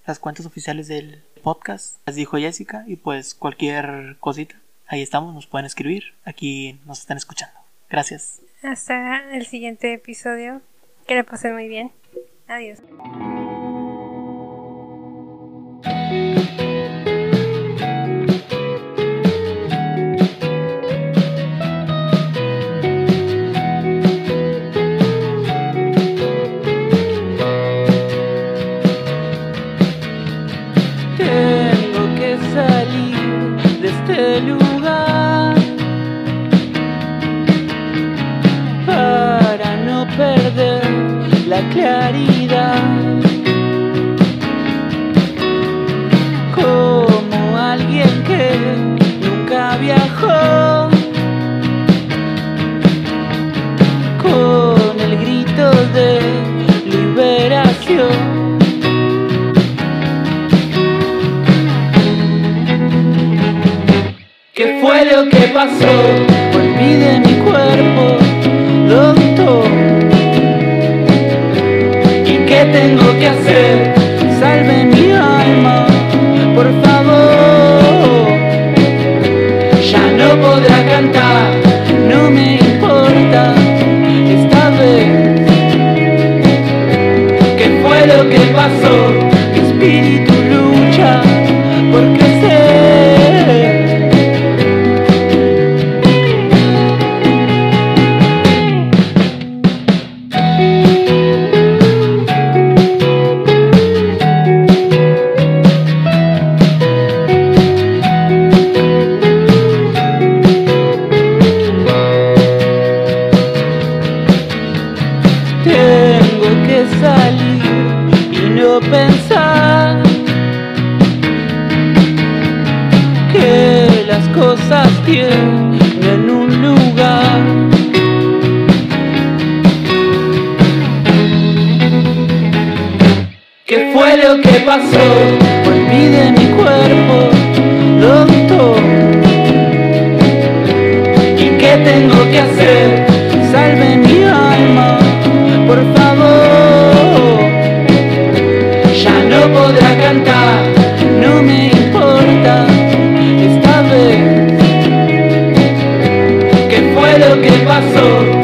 Las cuentas oficiales del podcast, las dijo Jessica, y pues cualquier cosita, ahí estamos, nos pueden escribir, aquí nos están escuchando. Gracias. Hasta el siguiente episodio, que le pasen muy bien. Adiós. Viajó. Con el grito de liberación. ¿Qué fue lo que pasó? Olvide mi cuerpo, doctor tengo que hacer? Salve mi alma. por favor. Ya no podrá cantar, no me importa esta vez. ¿Qué fue lo que pasó? Cosas tienen un lugar. ¿Qué fue lo que pasó? Olvide mi cuerpo, doctor. ¿Y qué tengo que hacer? Salve mi alma, por favor. Ya no podrá cantar, no me importa que pasó?